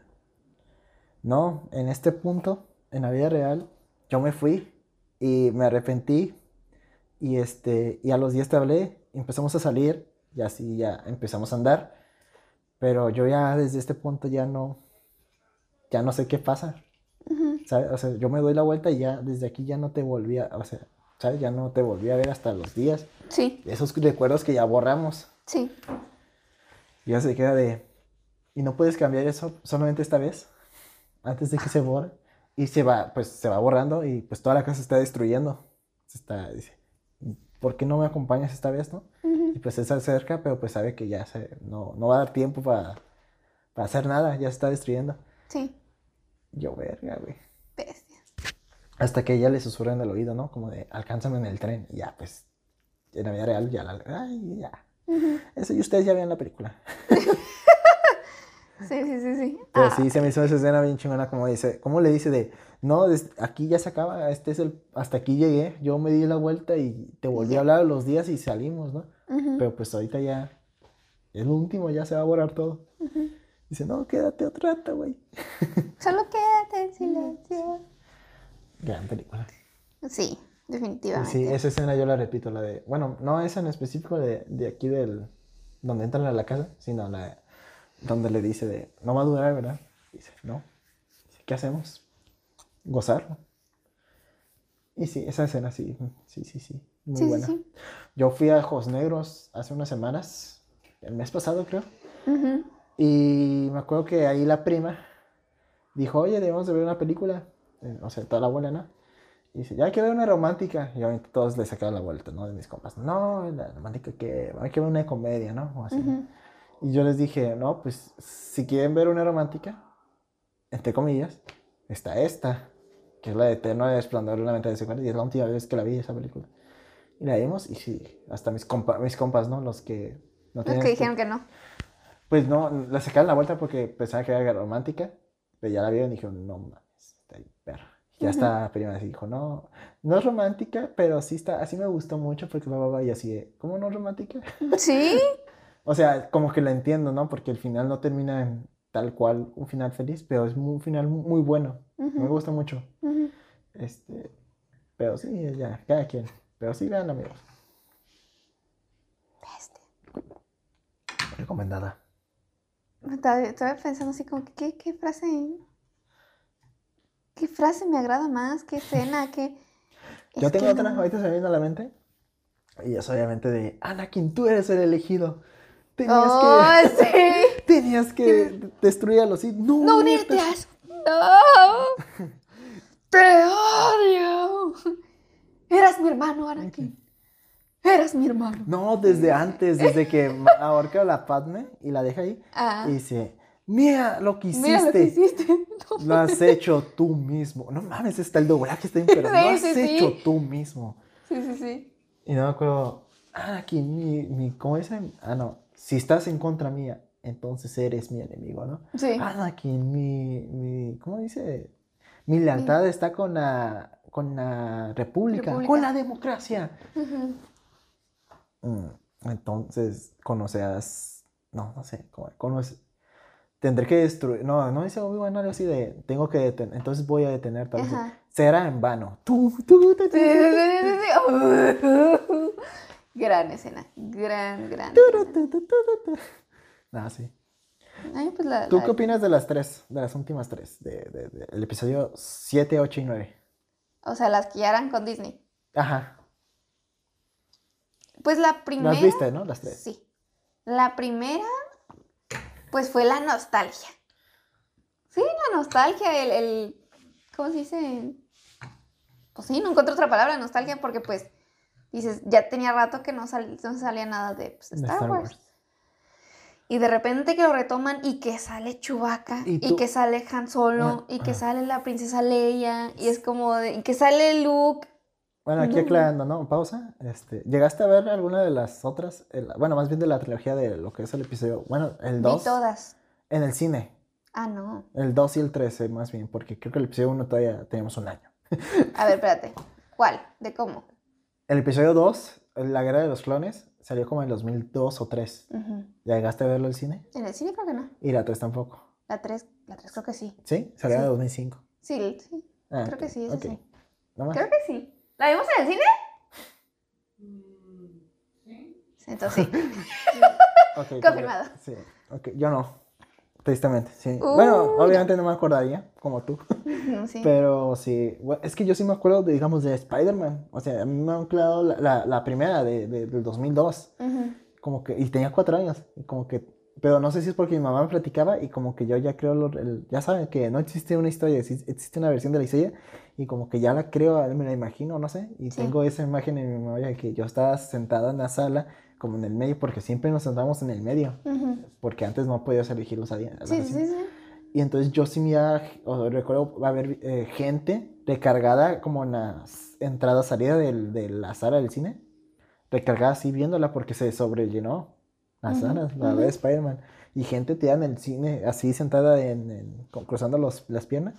no, en este punto, en la vida real, yo me fui y me arrepentí y este, y a los días te hablé, empezamos a salir y así ya empezamos a andar. Pero yo ya desde este punto ya no, ya no sé qué pasa. O sea, yo me doy la vuelta y ya desde aquí ya no te volví a, o sea, ¿sabes? Ya no te volví a ver hasta los días. Sí. Esos recuerdos que ya borramos. Sí. Ya se queda de, y no puedes cambiar eso solamente esta vez, antes de que se borre. Y se va, pues se va borrando y pues toda la casa se está destruyendo. Se está, dice, ¿por qué no me acompañas esta vez, no? Y pues él se acerca, pero pues sabe que ya se, no, no va a dar tiempo para, para hacer nada, ya se está destruyendo. Sí. Yo, verga, güey. Bestia. Hasta que ella le susurra en el oído, ¿no? Como de, alcánzame en el tren. Y ya, pues, en la vida real, ya la... Ay, ya. Eso y ustedes ya vean la película. (laughs) sí, sí, sí, sí. Pero sí, se me hizo esa escena bien chingona, como dice, ¿cómo le dice de, no, aquí ya se acaba, este es el, hasta aquí llegué, yo me di la vuelta y te volví a hablar los días y salimos, ¿no? Pero pues ahorita ya, es lo último, ya se va a borrar todo. Dice, no, quédate otro rato, güey. Solo quédate en silencio. Gran película. Sí, Definitivamente. Sí, esa escena yo la repito, la de, bueno, no esa en específico de, de aquí del, donde entran a la casa, sino la donde le dice de, no va a durar, ¿verdad? Dice, no. ¿Qué hacemos? Gozarlo. Y sí, esa escena sí, sí, sí, sí, muy Sí, buena. sí. Yo fui a Ojos Negros hace unas semanas, el mes pasado creo, y me acuerdo que ahí la prima dijo, oye, debemos de ver una película, Eh, o sea, toda la abuela, ¿no? Y dice, ya hay que ver una romántica. Y obviamente todos le sacaron la vuelta, ¿no? De mis compas. No, la romántica que hay que ver una comedia, ¿no? O así. Ujú. Y yo les dije, no, pues si quieren ver una romántica, entre comillas, está esta, que es la de Eterno Resplandor de una mente de 50, y es la última vez que la vi esa película. Y la vimos, y sí, hasta mis, compa- mis compas, ¿no? Los que no Los que dijeron que no. Pues no, la sacaron la vuelta porque pensaban que era romántica, pero ya la vieron y dijeron, no mames, está ahí, perro. Ya está prima así dijo, no, no es romántica, pero sí está, así me gustó mucho porque bla, bla, bla", y así, ¿cómo no es romántica? (laughs) Sí. (laughs) O sea, como que la entiendo, ¿no? Porque el final no termina en tal cual un final feliz, pero es un final muy bueno. Me gusta mucho. Este, pero sí, ya, cada quien. Pero sí, vean amigos. Bestia. Recomendada. Estaba, estaba pensando así como, ¿qué, qué frase? ¿Qué frase me agrada más? ¿Qué escena? ¿Qué...? (laughs) Yo Es tengo que otra, no. ahorita se me viene a la mente. Y es obviamente de, Anakin, tú eres el elegido. Tenías ¡Oh, (laughs) sí! que, tenías que destruir a los Sith. No, ¡No unirte". unirte ¡No! (laughs) ¡Te odio! Eras mi hermano, Anakin. Eras mi hermano. No, desde antes, desde que (laughs) ahorca a la Padme y la deja ahí. Ah, Y dice, mira lo que hiciste. mira lo que hiciste. (laughs) No. Lo has hecho tú mismo. No mames, está el doblaje, está pero (laughs) Sí, lo has sí, sí. hecho tú mismo. Sí, sí, sí. Y no me acuerdo, Anakin, mi, mi, ¿cómo dicen? Ah, no, si estás en contra mía, entonces eres mi enemigo, ¿no? Sí. Anakin, mi, mi, ¿cómo dice? Mi lealtad está con la, con la república, República. con la democracia. Mm, Entonces, conocerás, no, no sé, conoce- tendré que destruir, no, no dice Obi-Wan algo así de, tengo que detener, entonces voy a detener tal vez. Será en vano. Tú, tú, tú. Gran escena. Gran, gran. tú. Ah, sí. Ay, pues la, ¿Tú la- qué opinas de las tres, de las últimas tres, de, de- de- el episodio 7, 8 y 9? O sea, las que ya eran con Disney. Ajá. Pues la primera. Las viste, ¿no? Las tres. Sí. La primera, pues fue la nostalgia. Sí, la nostalgia, el, el- ¿cómo se dice? Pues sí, no encuentro otra palabra, nostalgia, porque pues dices, ya tenía rato que no, sal- no salía nada de pues, De Star, Wars. Wars. Y de repente que lo retoman y que sale Chewbacca, Y que sale Han Solo, y que sale la princesa Leia, y es como de, y que sale Luke. Bueno, aquí aclarando, ¿no? Pausa. Este, ¿Llegaste a ver alguna de las otras? El- bueno, más bien de la trilogía de lo que es el episodio. Bueno, el Vi 2. todas. En el cine. Ah, no. El 2 y el 13, más bien, porque creo que el episodio 1 todavía teníamos un año. (laughs) A ver, espérate. ¿Cuál? ¿De cómo? El episodio 2, La Guerra de los Clones, salió como en 2002 o 3. Ujú. ¿Ya llegaste a verlo al cine? En el cine creo que no. Y la 3 tampoco. La 3, la 3 creo que sí. ¿Sí? Salió en Sí. 2005. Sí, sí. Ah, Creo que sí, esa ok. sí. Creo que sí. ¿La vimos en el cine? Entonces sí. (laughs) Ok, pero- Confirmado. Sí, ok, yo no. Tristemente, sí. Uy, bueno, no. obviamente no me acordaría, como tú. (laughs) No, sí. Pero sí, bueno, es que yo sí me acuerdo, de, digamos, de Spider-Man. O sea, a mí me han clavado la, la, la primera de, de- del 2002. Ujú. Como que, y tenía cuatro años. Y como que, pero no sé si es porque mi mamá me platicaba y como que yo ya creo, lo- el- ya saben que no existe una historia, exi- existe una versión de la historia. Y como que ya la creo, me la imagino, no sé. Y Sí. tengo esa imagen en mi memoria de que yo estaba sentada en la sala, como en el medio, porque siempre nos sentamos en el medio. Porque antes no podías elegir los Sí, sí, sí. Y entonces yo sí me o recuerdo va a haber eh, gente recargada como en la s- entrada salida del- de la sala del cine, recargada así viéndola porque se sobrellenó la Ujú, sala, la ujú. de Spider-Man. Y gente tirada en el cine, así sentada en, en- cruzando los- las piernas,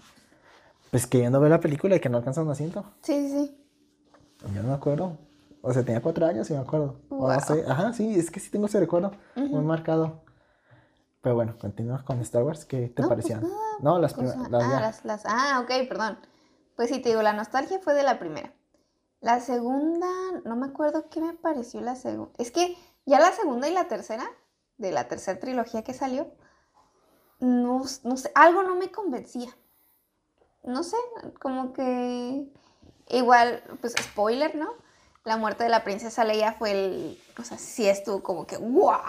pues queriendo ver la película y que no alcanza un asiento. Sí, sí. Yo no me acuerdo. O sea, tenía cuatro años y me acuerdo. O Wow. no sé. Ajá, sí, es que sí tengo ese recuerdo muy Ujú. marcado. Pero bueno, continuamos con Star Wars. ¿Qué te No, pues parecían? nada, no, las primeras. las ah, las, las- ah, ok, perdón. Pues sí, te digo, la nostalgia fue de la primera. La segunda, no me acuerdo qué me pareció la segunda. Es que ya la segunda y la tercera, de la tercera trilogía que salió, no, no sé, algo no me convencía. No sé, como que igual, pues spoiler, ¿no? La muerte de la princesa Leia fue el, o sea, sí estuvo como que, ¡guau!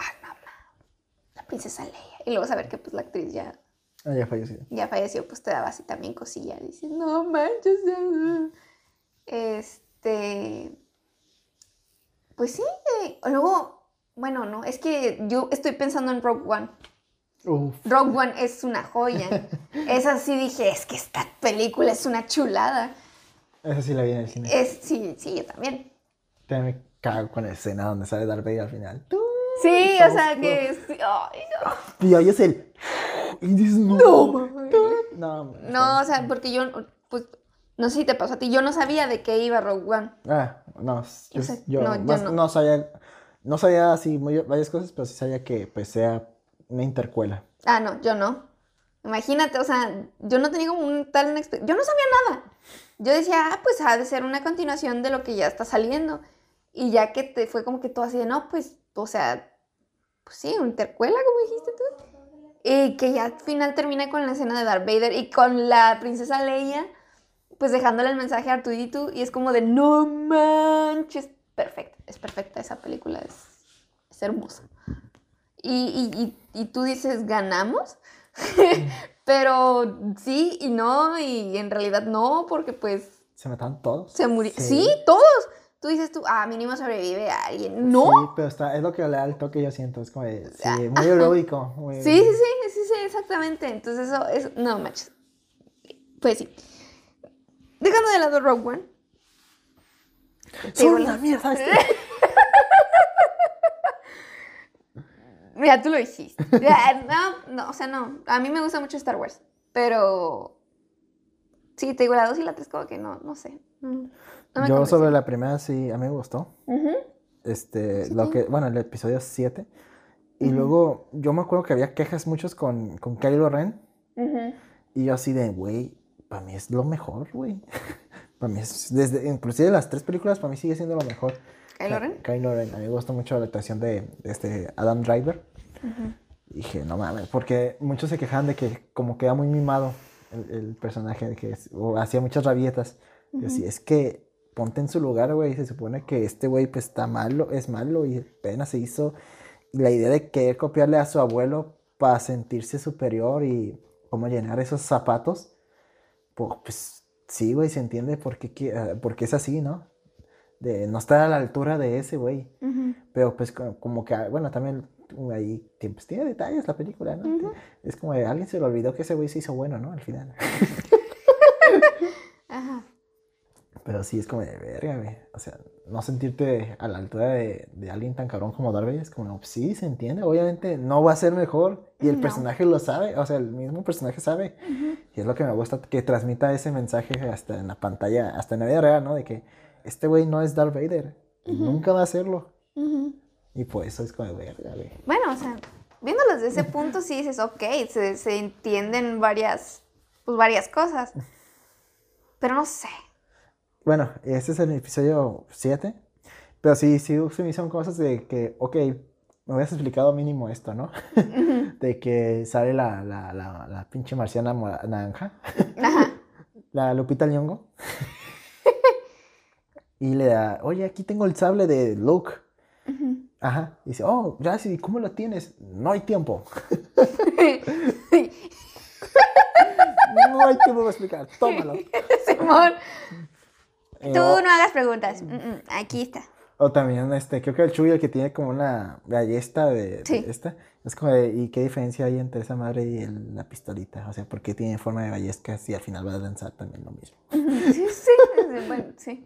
la princesa Leia. Y luego saber que pues la actriz ya... Ah, ya falleció. Ya falleció, pues te daba así también cosilla. Dices, no manches. Este... Pues sí, eh, luego, bueno, no, es que yo estoy pensando en Rogue One. Rogue One es una joya. (laughs) Esa sí dije, es que esta película es una chulada. Esa sí la vi en el cine. Es, sí, sí, yo también. También me cago con la escena donde sale Darth Vader al final. Sí, o sea que... Ay, no. Y ahí es el... Y dices, no. No, no, no, o sea, porque yo, pues, no sé si te pasó a ti, yo no sabía de qué iba Rogue One. Ah, no, yo, yo, no, no. no, sabía, no sabía así varias cosas, pero sí sabía que pues sea una intercuela. Ah, no, yo no. Imagínate, o sea, yo no tenía como un tal... Yo no sabía nada. Yo decía, ah, pues ha de ser una continuación de lo que ya está saliendo. Y ya que te fue como que todo así de, no, pues, o sea, pues sí, intercuela, como dijiste tú. Y que ya al final termina con la escena de Darth Vader y con la princesa Leia, pues dejándole el mensaje a Arturito y es como de, no manches, perfecta, es perfecta esa película, es, es hermosa. Y, y, tú dices, ¿ganamos? (laughs) Pero sí y no, y en realidad no, porque pues... Se matan todos. Se murieron. Sí. todos. Tú dices tú, ah, mínimo sobrevive a alguien. No. Sí, pero está, es lo que le da el toque yo siento. Es como de, sí, ah, muy heroico. (laughs) Sí, sí, sí, sí, sí, exactamente. Entonces eso es, no manches. Pues sí. Dejando de lado Rogue One. Son una mierda este. (laughs) Mira, tú lo dijiste. no, no, o sea, no. A mí me gusta mucho Star Wars. Pero. Sí, te digo, la 2 y la 3 como que no, no sé. Yo sobre la primera sí, a mí me gustó. Este, lo que, bueno, el episodio 7. Y luego, yo me acuerdo que había quejas muchos con, con Kylo Ren. Y yo así de, güey, para mí es lo mejor, güey. (laughs) para mí es, desde, inclusive las tres películas, para mí sigue siendo lo mejor. ¿Kylo Ren? Kylo Ren. A mí me gusta mucho la actuación de, este Adam Driver. dije, no mames, porque muchos se quejaban de que como queda muy mimado el, personaje, de que o hacía muchas rabietas. Y así, es que ponte en su lugar, güey. Se supone que este güey pues está malo, es malo y apenas se hizo la idea de querer copiarle a su abuelo para sentirse superior y como llenar esos zapatos. Pues, sí, güey, se entiende por qué, ah, es así, ¿no? De no estar a la altura de ese güey. Pero pues como que, bueno, también ahí pues, tiene detalles la película, ¿no? Es como de alguien se le olvidó que ese güey se hizo bueno, ¿no? Al final. (laughs) Ajá. Pero sí es como de verga, güey. O sea, no sentirte a la altura de, de alguien tan cabrón como Darby es como, pues sí, se entiende. Obviamente no va a ser mejor. Y el personaje lo sabe. O sea, el mismo personaje sabe. Y es lo que me gusta, que transmita ese mensaje hasta en la pantalla, hasta en la vida real, ¿no? De que este güey no es Darth Vader. Nunca va a serlo. Y pues eso es como verga, güey. Bueno, o sea, viéndolo desde ese punto, sí dices, ok, se, se entienden varias, pues varias cosas. Pero no sé. Bueno, este es el episodio 7. Pero sí, sí se me hicieron cosas de que, ok, me hubieras explicado mínimo esto, ¿no? (laughs) de que sale la, la, la, la pinche marciana naranja. la Lupita Nyong'o. y le da, oye, aquí tengo el sable de Luke. Ajá. Y dice, oh, gracias, ¿y cómo lo tienes? No hay tiempo. (laughs) (laughs) no hay tiempo para explicar, tómalo. Simón. Tú no hagas preguntas. Mm, mm, aquí está. O también, este, creo que el Chuy, el que tiene como una ballesta de, esta, es como de, ¿y qué diferencia hay entre esa madre y la pistolita? O sea, ¿por qué tiene forma de ballestas y al final va a lanzar también lo mismo? (laughs) Sí, sí, bueno, sí.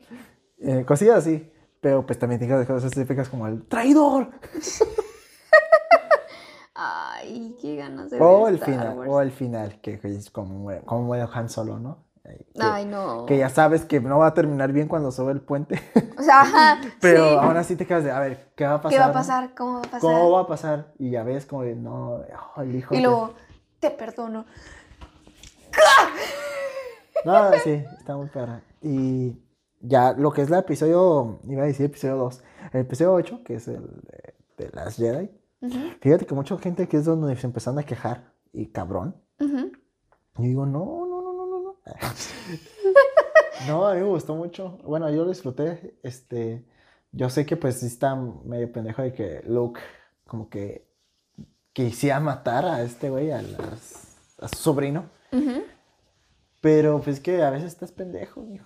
Eh, cosillas así, pero pues también tiene cosas típicas como el traidor. (laughs) Ay, qué ganas de O el final, o el final, que, es como, como Han Solo, ¿no? Ay, no. Que ya sabes que no va a terminar bien cuando sube el puente. O sea, ajá. (laughs) Pero ahora ahora sí te quedas de, a ver, ¿qué va a pasar? ¿Qué va a pasar? ¿Cómo va a pasar? ¿Cómo va a pasar? Y ya ves como de, no, el hijo. Y luego, te perdono. (laughs) No, sí, está muy. Y ya lo que es el episodio, iba a decir episodio 2, el episodio 8, que es el de, las Jedi, fíjate que mucha gente que es donde se empezaron a quejar, y cabrón. Y digo, no, no, no, no, (laughs) no, a mí me gustó mucho. Bueno, yo lo disfruté. Este, yo sé que pues sí está medio pendejo de que Luke como que quisiera matar a este güey, a, a su sobrino. Pero pues que a veces estás pendejo, hijo.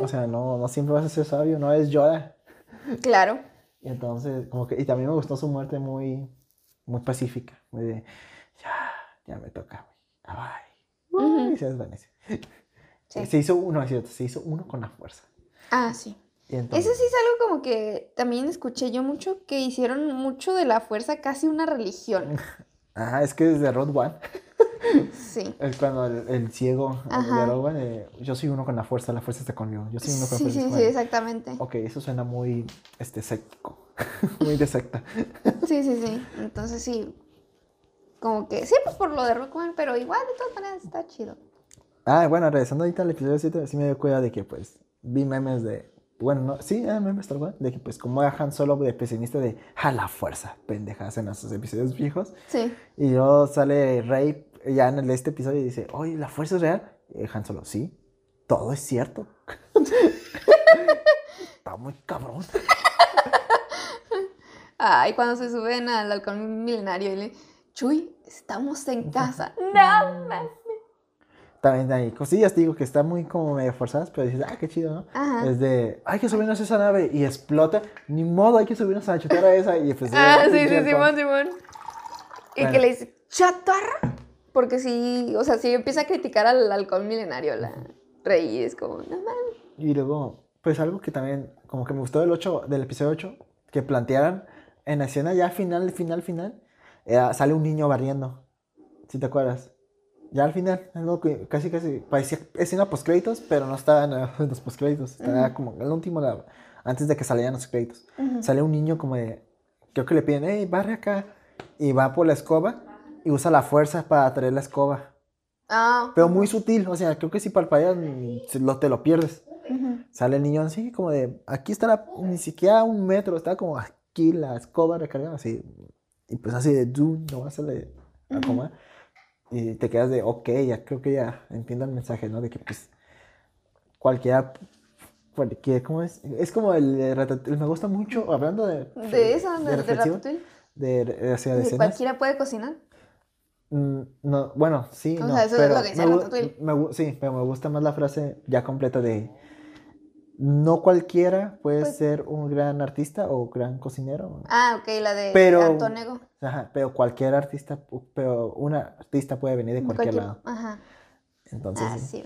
O sea, no, no siempre vas a ser sabio, no es Yoda. Claro. Y entonces, como que, y también me gustó su muerte muy, muy pacífica, muy de, ya, ya me toca, güey, Y se desvanece. (laughs) Se hizo uno, es cierto, se hizo uno con la fuerza. Ah, sí. Eso sí es algo como que también escuché yo mucho, que hicieron mucho de la fuerza casi una religión. Ajá, (laughs) es que desde Rod One. (laughs) Sí. Es cuando el, ciego de Rod One, yo soy uno con la fuerza, la fuerza está conmigo. Yo soy uno con la fuerza. Sí, sí, sí, exactamente. Ok, eso suena muy este, secto. muy de secta. sí, sí, sí. Entonces sí. Como que, sí, pues por lo de Rock One, pero igual de todas maneras está chido. Ah, bueno, regresando ahorita al episodio 7, sí me dio cuenta de que pues vi memes de bueno, no, sí, eh, me tal cual, de que pues como Han Solo de pesimista de a la fuerza, pendejas en esos episodios viejos. Sí. Y luego sale Rey ya en este episodio y dice, oye, ¿la fuerza es real? Y Han Solo, sí, todo es cierto. (laughs) Está muy cabrón. Ay, cuando se suben al halcón milenario y le, Chuy, estamos en casa. No, más también hay cosillas, digo, que están muy como medio forzadas, pero dices, ah, qué chido, ¿no? Es de, hay que subirnos a esa nave y explota, ni modo, hay que subirnos a la chatarra esa y pues... Ah, sí, sí, Simón, Simón. Y que le dice, chatarra, porque sí, o sea, sí empieza a criticar al halcón milenario, la rey, es como, no mames. Y luego, pues algo que también, como que me gustó del, 8, del episodio 8, que plantearan en la escena ya final, final, final, sale un niño barriendo, si te acuerdas. Ya al final, algo que casi casi parecía escena post créditos, pero no estaba en (laughs) los post créditos. Estaba como el último, antes de que salieran los créditos. Sale un niño como de, creo que le piden, hey, barre acá. Y va por la escoba y usa la fuerza para traer la escoba. Ah. Pero muy sutil, o sea, creo que si palpadeas lo, te lo pierdes. Sale el niño así como de, aquí está la, ni siquiera un metro, está como aquí la escoba recargada así. Y pues así de, no va a salir a comer y te quedas de, ok, ya creo que ya entiendo el mensaje, ¿no? De que pues cualquiera, cualquier, ¿cómo es? Es como el, me gusta mucho, hablando de... De eso, de, de, de, de, o sea, de escenas. ¿Cualquiera puede cocinar? Mm, no, bueno, sí, no, pero me, sí, pero me gusta más la frase ya completa de no cualquiera puede pues ser un gran artista o gran cocinero. Ah, ok, la de pero, Antonego. Ajá, pero cualquier artista, pero una artista puede venir de cualquier, lado. Ajá. Entonces. Ah, sí,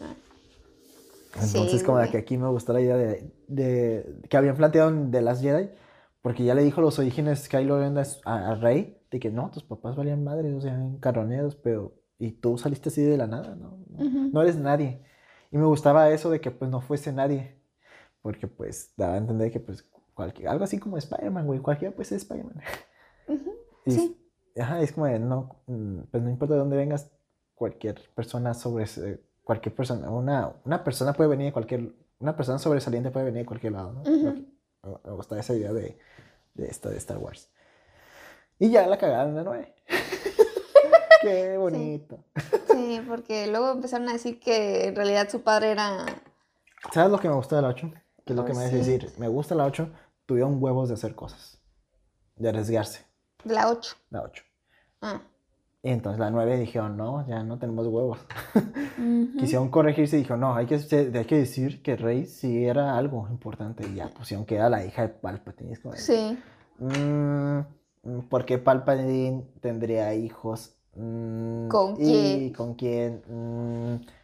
Entonces, como que aquí me gustó la idea de, de, que habían planteado de las Jedi, porque ya le dijo los orígenes Kylo Ren a, Rey, de que no, tus papás valían madres, o sea, encarroneados, pero. Y tú saliste así de la nada, ¿no? No, eres nadie. Y me gustaba eso de que pues no fuese nadie porque pues daba a entender que pues cualquier, algo así como Spider-Man, güey, cualquiera puede ser Spider-Man. (laughs) sí. Ajá, es como de, no, mm, pues no importa de dónde vengas, cualquier persona sobre, cualquier persona, una, una persona puede venir de cualquier, una persona sobresaliente puede venir de cualquier lado, ¿no? Me gusta esa idea de, de esta de Star Wars. Y ya la cagaron de nueve. (laughs) Qué bonito. Sí. porque luego empezaron a decir que en realidad su padre era... ¿Sabes lo que me gustó del 8? Es lo que me hace decir, me gusta la 8, tuvieron huevos de hacer cosas, de arriesgarse. La 8. La 8. Ah. Y entonces la 9 dijeron, no, ya no tenemos huevos. (laughs) Quisieron corregirse y dijeron, no, hay que, hay que decir que Rey sí era algo importante. Y ya pusieron que era la hija de Palpatine. sí. Mm, ¿Por qué Palpatine tendría hijos? Mm, ¿Con quién? ¿Con quién? Mm, y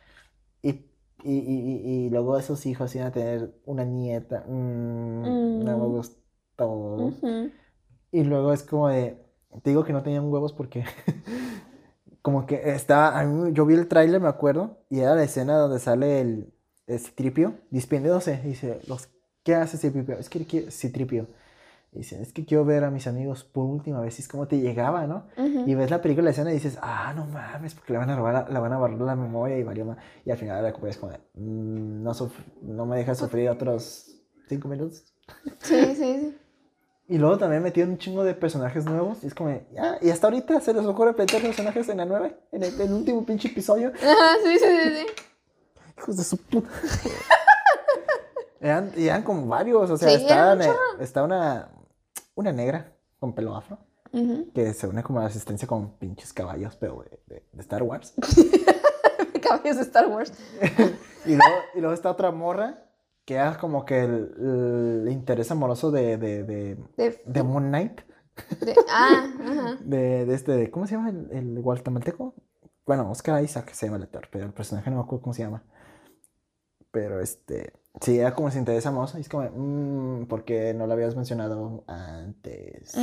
y, y, y, luego esos hijos iban a tener una nieta. Mmm, No me mm. gustó. Y luego es como de. Te digo que no tenían huevos porque. (laughs) como que estaba. yo vi el tráiler, me acuerdo. Y era la escena donde sale el, el Citripio. Dispidiéndose. Dice: los, ¿Qué hace Citripio? Es que Citripio. Y dicen, es que quiero ver a mis amigos por última vez. Y es como te llegaba, ¿no? Y ves la película, la escena y dices, ah, no mames, porque le van a robar, la van a barrer la memoria y valió más. Y al final la recuperas como, de, "Mm, no, me dejas sufrir otros cinco minutos. Sí, sí, sí. (laughs) Y luego también metieron un chingo de personajes nuevos. Y es como, ya, y hasta ahorita se les ocurre meter personajes en la nueva, en el, en el último pinche episodio. (laughs) Ajá, sí, sí, sí, sí. Hijos de su puta. (laughs) eran, y eran como varios, o sea, Sí, ne- chorro. está una, una negra con pelo afro. Que se une como a la asistencia con pinches caballos, pero de, de- de Star Wars. (laughs) Caballos de Star Wars. (laughs) Y luego, y luego está otra morra que era como que el, el interés amoroso de, de, de, De, Moon Knight. de- ah, (laughs) ajá. De, de este, ¿cómo se llama el, el guatemalteco? Bueno, Oscar Isaac se llama el actor, pero el personaje no me acuerdo cómo se llama. Pero este, sí, era como ese interés amoroso. Y es como, mmm, porque no lo habías mencionado antes.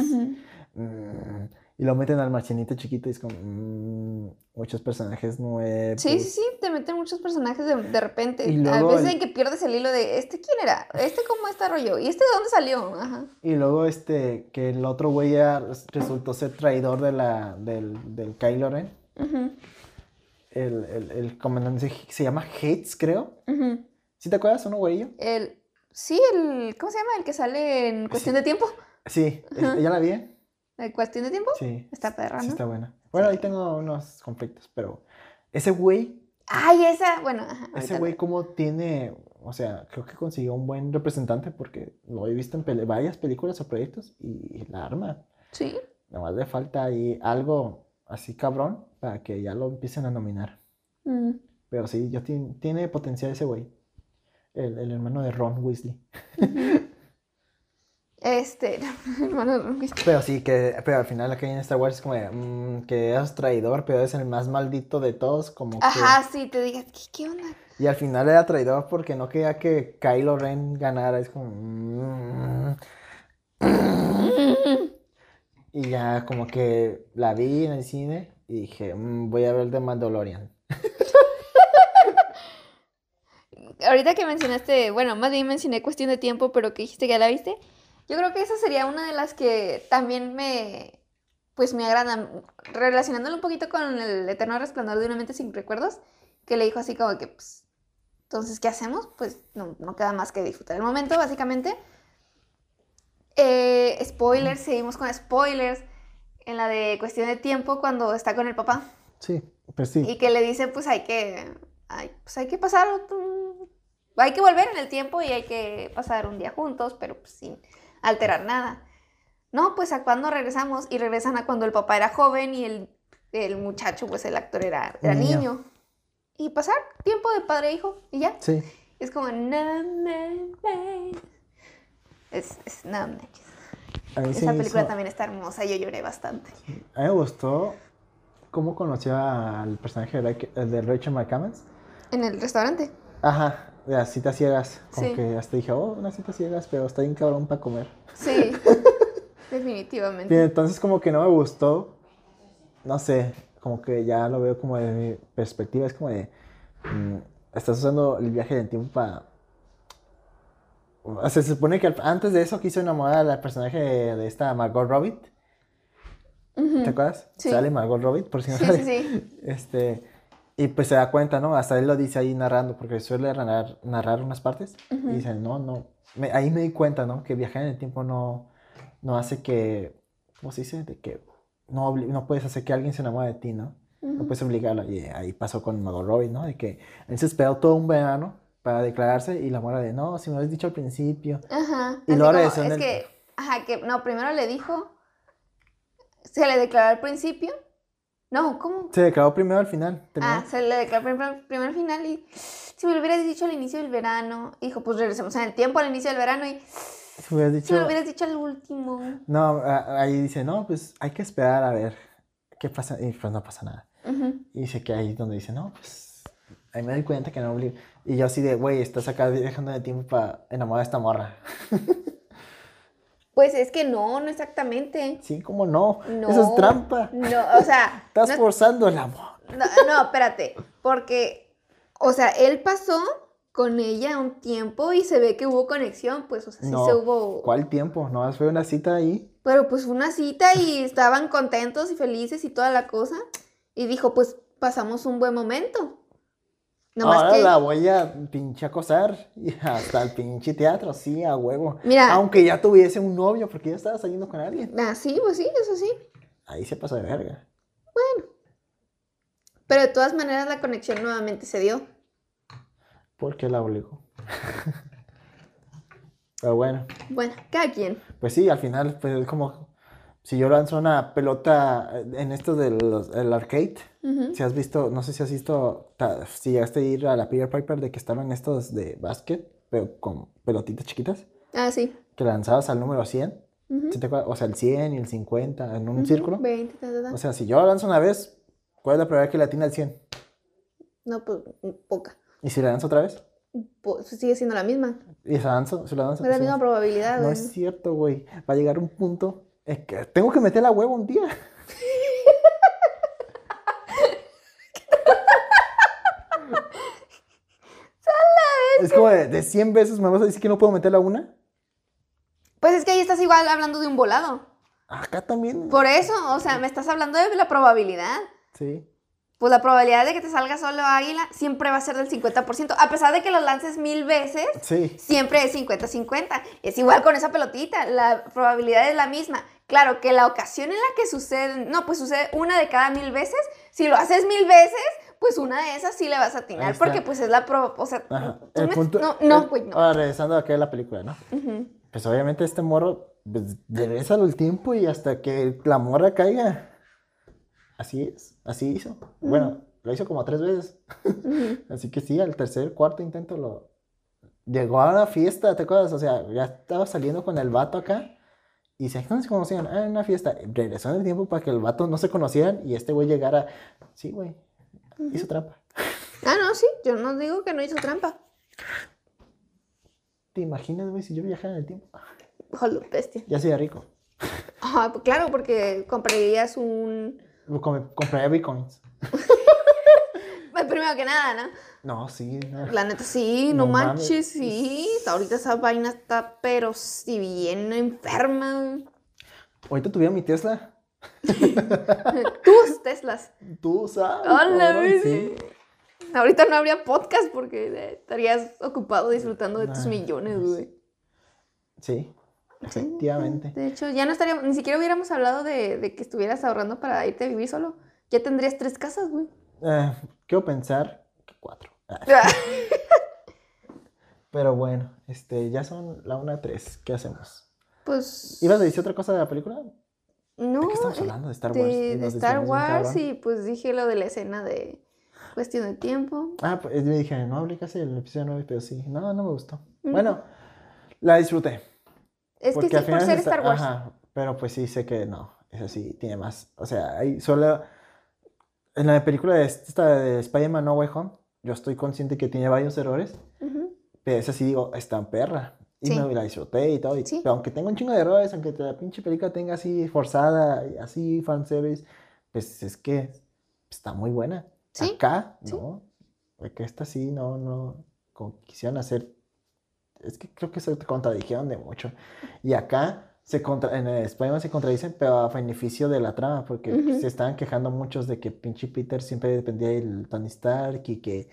Mm, y lo meten al marchinito chiquito y es como mm, muchos personajes nuevos. Sí, sí, sí, te meten muchos personajes de, de repente. Y a veces el- en que pierdes el hilo de, ¿este quién era? ¿Este cómo está rollo? ¿Y este de dónde salió? Ajá. Y luego este, que el otro güey ya res- resultó ser traidor de la, del, del Kylo Ren. Ujú, El, el, el comandante se, se llama Hates, creo. ujú. ¿Sí te acuerdas? ¿Uno güeyillo? El, sí, el, ¿cómo se llama? El que sale en Cuestión de Tiempo. Sí, (laughs) ¿ya la vi? ¿En Cuestión de Tiempo? Sí. Está perra, Sí, está buena. Bueno, ahí tengo unos conflictos, pero ese güey, Ay, esa, bueno, ajá. ese güey como tiene, o sea, creo que consiguió un buen representante porque lo he visto en pele- varias películas o proyectos y la arma. Sí. Nomás le falta ahí algo así cabrón para que ya lo empiecen a nominar. Mm. Pero sí, tiene, tiene potencial ese güey. El, el hermano de Ron Weasley. Este, (laughs) hermano, no, es- Pero sí, que pero al final acá en Star Wars es como de, mm, que eres traidor, pero es el más maldito de todos, como que... Ajá, sí, te digas, ¿qué, qué onda? Y al final era traidor porque no quería que Kylo Ren ganara. Es como... mm. Y ya como que la vi en el cine y dije, "Mm, voy a ver The Mandalorian. (laughs) Ahorita que mencionaste, bueno, más bien mencioné Cuestión de Tiempo, pero que dijiste que ya la viste, yo creo que esa sería una de las que también me, pues me agradan, relacionándolo un poquito con el eterno resplandor de una mente sin recuerdos, que le dijo así como que, pues, entonces, ¿qué hacemos? Pues no, no queda más que disfrutar el momento, básicamente. Eh, spoilers, seguimos con spoilers, en la de Cuestión de Tiempo, cuando está con el papá. Sí, pues sí. Y que le dice, pues hay que, hay, pues hay que pasar, un- hay que volver en el tiempo y hay que pasar un día juntos, pero pues sin alterar nada. No, pues a cuando regresamos y regresan a cuando el papá era joven y el, el muchacho, pues el actor era, era Niño. niño. Y pasar tiempo de padre e hijo y ya. Sí. Es como, no. Es, es, no se Esa me película hizo- también está hermosa, yo lloré bastante. A mí me gustó cómo conoció al personaje de, de Rachel McAdams. En el restaurante. Ajá, las citas ciegas. Como Sí. que hasta dije, oh, unas citas ciegas, pero está bien cabrón para comer. Sí, Y (laughs) definitivamente. entonces como que no me gustó. No sé, como que ya lo veo como de mi perspectiva. Es como de, mm, estás usando el viaje del tiempo para... O sea, se supone que antes de eso quiso enamorar al personaje de, de esta Margot Robbie. ¿Te acuerdas? Sí. Sale Margot Robbie, por si no Sí, sabes. sí, sí. Este, y pues se da cuenta, ¿no? Hasta él lo dice ahí narrando, porque suele narrar, narrar unas partes. Y dice, no, no. Me- ahí me di cuenta, ¿no? Que viajar en el tiempo no, no hace que, ¿cómo se dice? De que no, no puedes hacer que alguien se enamore de ti, ¿no? No puedes obligarlo. Y ahí pasó con Margot Robbie, ¿no? De que él se esperó todo un verano para declararse y la mora de, no, si me lo has dicho al principio. Ajá. Y luego es el- que, ajá, que no, primero le dijo, se le declaró al principio. No, ¿cómo? Se declaró primero al final. terminó. Ah, se le declaró primero, primero al final y si me lo hubieras dicho al inicio del verano, dijo, pues regresemos en el tiempo al inicio del verano y Si hubieras si dicho... me lo hubieras dicho al último. No, ahí dice, no, pues hay que esperar a ver qué pasa. Y pues no pasa nada. Y dice que ahí es donde dice, no, pues ahí me doy cuenta que no obligo. Y yo así de, güey, estás acá dejando de tiempo para enamorar a esta morra. (laughs) Pues es que no, no exactamente. Sí, ¿cómo no? No. Eso es trampa. No, o sea, (laughs) Estás no- forzando el amor. No, no, espérate, porque, o sea, él pasó con ella un tiempo y se ve que hubo conexión, pues, o sea, sí No, se hubo... ¿Cuál tiempo? No, fue una cita ahí. Pero pues fue una cita y estaban contentos y felices y toda la cosa. Y dijo, pues pasamos un buen momento. Nomás Ahora que... la voy a pinche acosar y (laughs) hasta el pinche teatro, sí, a huevo. Mira. Aunque ya tuviese un novio, porque ya estaba saliendo con alguien. Ah, sí, pues sí, eso sí. Ahí se pasó de verga. Pero de todas maneras la conexión nuevamente se dio. Porque la obligó. (laughs) Pero bueno, Bueno, cada quien. pues sí, al final, pues es como si yo lanzo una pelota en esto del arcade. Si has visto, no sé si has visto, si llegaste a ir a la Peter Piper de que estaban estos de básquet, pero con pelotitas chiquitas, Ah, sí. que lanzabas al número 100, Ujú. ¿sí te acuerdas? o sea, el 100 y el 50 en un círculo. 20, ta, ta, ta. O sea, si yo la lanzo una vez, ¿cuál es la probabilidad que la tiene al 100? No, pues poca. ¿Y si la lanzo otra vez? Pues, sigue siendo la misma. ¿Y la lanzo? Si la lanzo Es la misma probabilidad, No es cierto, güey. Va a llegar un punto. Es que tengo que meter la huevo un día. Es como de, de 100 veces me vas a decir que no puedo meter la una. Pues es que ahí estás igual hablando de un volado. Acá también. Por eso, o sea, me estás hablando de la probabilidad. Sí. Pues la probabilidad de que te salga solo águila siempre va a ser del 50%. A pesar de que lo lances mil veces, Sí. siempre es 50-50. Es igual con esa pelotita, la probabilidad es la misma. Claro que la ocasión en la que sucede, no, pues sucede una de cada mil veces. Si lo haces mil veces, pues una de esas sí le vas a atinar, porque pues es la pro, o sea, Ajá. ¿tú El me- punto- no, no, güey, no. Ahora, regresando acá a la película, ¿no? Pues obviamente este morro, pues regrésalo el tiempo y hasta que la morra caiga. Así es, así hizo. Bueno, lo hizo como tres veces. (laughs) Así que sí, al tercer, cuarto intento lo... Llegó a una fiesta, ¿te acuerdas? O sea, ya estaba saliendo con el vato acá. Y dice, ¿dónde se conocían? Ah, en una fiesta. Regresó en el tiempo para que el vato no se conocieran y este güey llegara. Sí, güey. Hizo trampa. Ah, no, sí, yo no digo que no hizo trampa. ¿Te imaginas, güey, si yo viajara en el tiempo? Jolo, bestia. Ya sería rico. Ah, pues claro, porque comprarías un... Com- Compraría bitcoins. (laughs) Pues primero que nada, ¿no? No, sí. no. La neta, sí, no, No mames. manches, sí. Ahorita esa vaina está, pero si bien enferma. Ahorita tuviera mi Tesla. (laughs) Tus Teslas. Tú sabes. Hola, sí. Ahorita no habría podcast porque estarías ocupado disfrutando de tus millones, pues, güey. Sí, efectivamente. De hecho, ya no estaríamos, ni siquiera hubiéramos hablado de, de que estuvieras ahorrando para irte a vivir solo. Ya tendrías tres casas, güey. Eh, quiero pensar que cuatro. (laughs) Pero bueno, este, ya son la una tres. ¿Qué hacemos? Pues. ¿Ibas a decir otra cosa de la película? No. ¿De qué estamos eh, hablando? De Star Wars. Y de Star Wars y pues dije lo de la escena de cuestión de tiempo. Ah, pues yo dije, no hablé casi del episodio 9, pero sí. No, no me gustó. Bueno, la disfruté. Es que Porque sí, al por ser está- Star Wars. Ajá, pero pues sí sé que no, eso sí tiene más. O sea, hay solo en la película de esta de Spider-Man No Way Home, yo estoy consciente que tiene varios errores, Ujú. pero esa sí digo, está en perra. Y Sí. me la disfruté y todo. y- Sí. pero aunque tenga un chingo de errores, aunque la pinche película tenga así forzada, y así fanservice, pues es que está muy buena. Sí, Acá, sí. no. Que esta sí, no, no. Como que quisieran hacer. Es que creo que se contradijeron de mucho. Y acá, se contra, en el Spider-Man se contradicen, pero a beneficio de la trama, porque se estaban quejando muchos de que pinche Peter siempre dependía del Tony Stark y que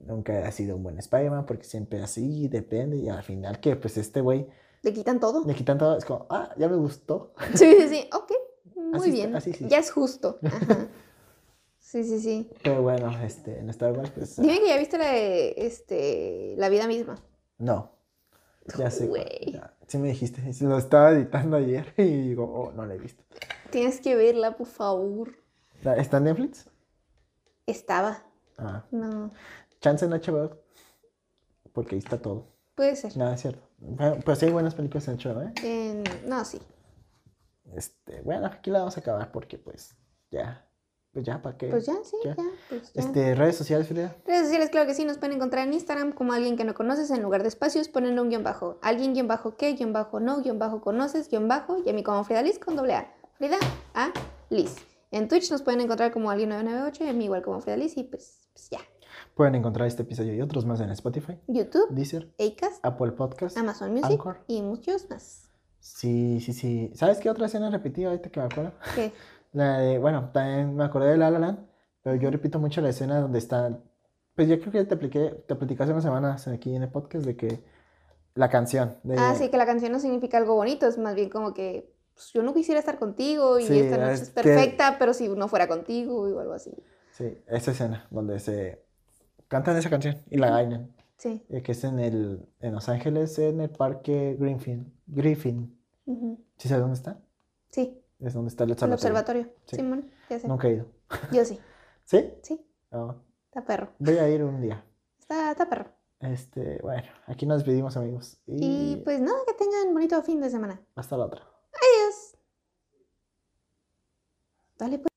nunca ha sido un buen Spider-Man, porque siempre así depende. Y al final, que pues este güey Le quitan todo. le quitan todo. Es como, ah, ya me gustó. (laughs) Sí, sí, sí. Ok. Muy Así está, bien. así sí. Ya es justo. (laughs) Ajá. Sí, sí, sí. Pero bueno, este, en Star Wars, pues. Dime que ya viste la este, la vida misma. No. Ya sé. cuál, Güey. ya. Sí me dijiste. Lo estaba editando ayer (laughs) y digo, oh, no la he visto. Tienes que verla, por favor. ¿Está en Netflix? Estaba. Ah. No. Chance en HBO. Porque ahí está todo. Puede ser. Nada, es cierto. Sí hay buenas películas en HBO, ¿eh? En- no, sí. Este, bueno, aquí la vamos a acabar porque, pues, ya. Pues ya, ¿para qué? Pues ya, sí, Ya. ya. Pues ya. Este, redes sociales, Frida. Redes sociales, claro que sí, nos pueden encontrar en Instagram como alguien que no conoces, en lugar de espacios ponen un guion bajo. Alguien guion bajo qué, guion bajo no, guion bajo conoces, guion bajo, y a mí como Frida Liz con doble A. Frida A Liz. En Twitch nos pueden encontrar como alguien998, en mí igual como Fidelis y pues, pues ya. Pueden encontrar este episodio y otros más en Spotify, YouTube, Deezer, Acast, Apple Podcast, Amazon Music Anchor. y muchos más. Sí, sí, sí. ¿Sabes qué otra escena repetí ahorita que me acuerdo? ¿Qué? (laughs) La de, bueno, también me acordé de La La Land, pero yo repito mucho la escena donde está, pues yo creo que te apliqué, te platicé hace unas semanas aquí en el podcast de que la canción de... Ah, sí, que la canción no significa algo bonito, es más bien como que pues, yo no quisiera estar contigo y Sí, esta noche es es que- perfecta, pero si no fuera contigo o algo así. Sí, esa escena donde se cantan esa canción y la bailan, Sí. eh, que es en el, en Los Ángeles, en el parque Griffin, Griffin. ujú, ¿Sí sabes dónde está? Sí, Es donde está el el observatorio. observatorio. Sí. Simón, ya sé. Nunca he ido. (laughs) Yo sí. ¿Sí? Sí, Oh, está perro. voy a ir un día. Está, está perro. Este, bueno, aquí nos despedimos amigos. Y, Y pues nada, que tengan bonito fin de semana. hasta la otra. Adiós. Dale pues.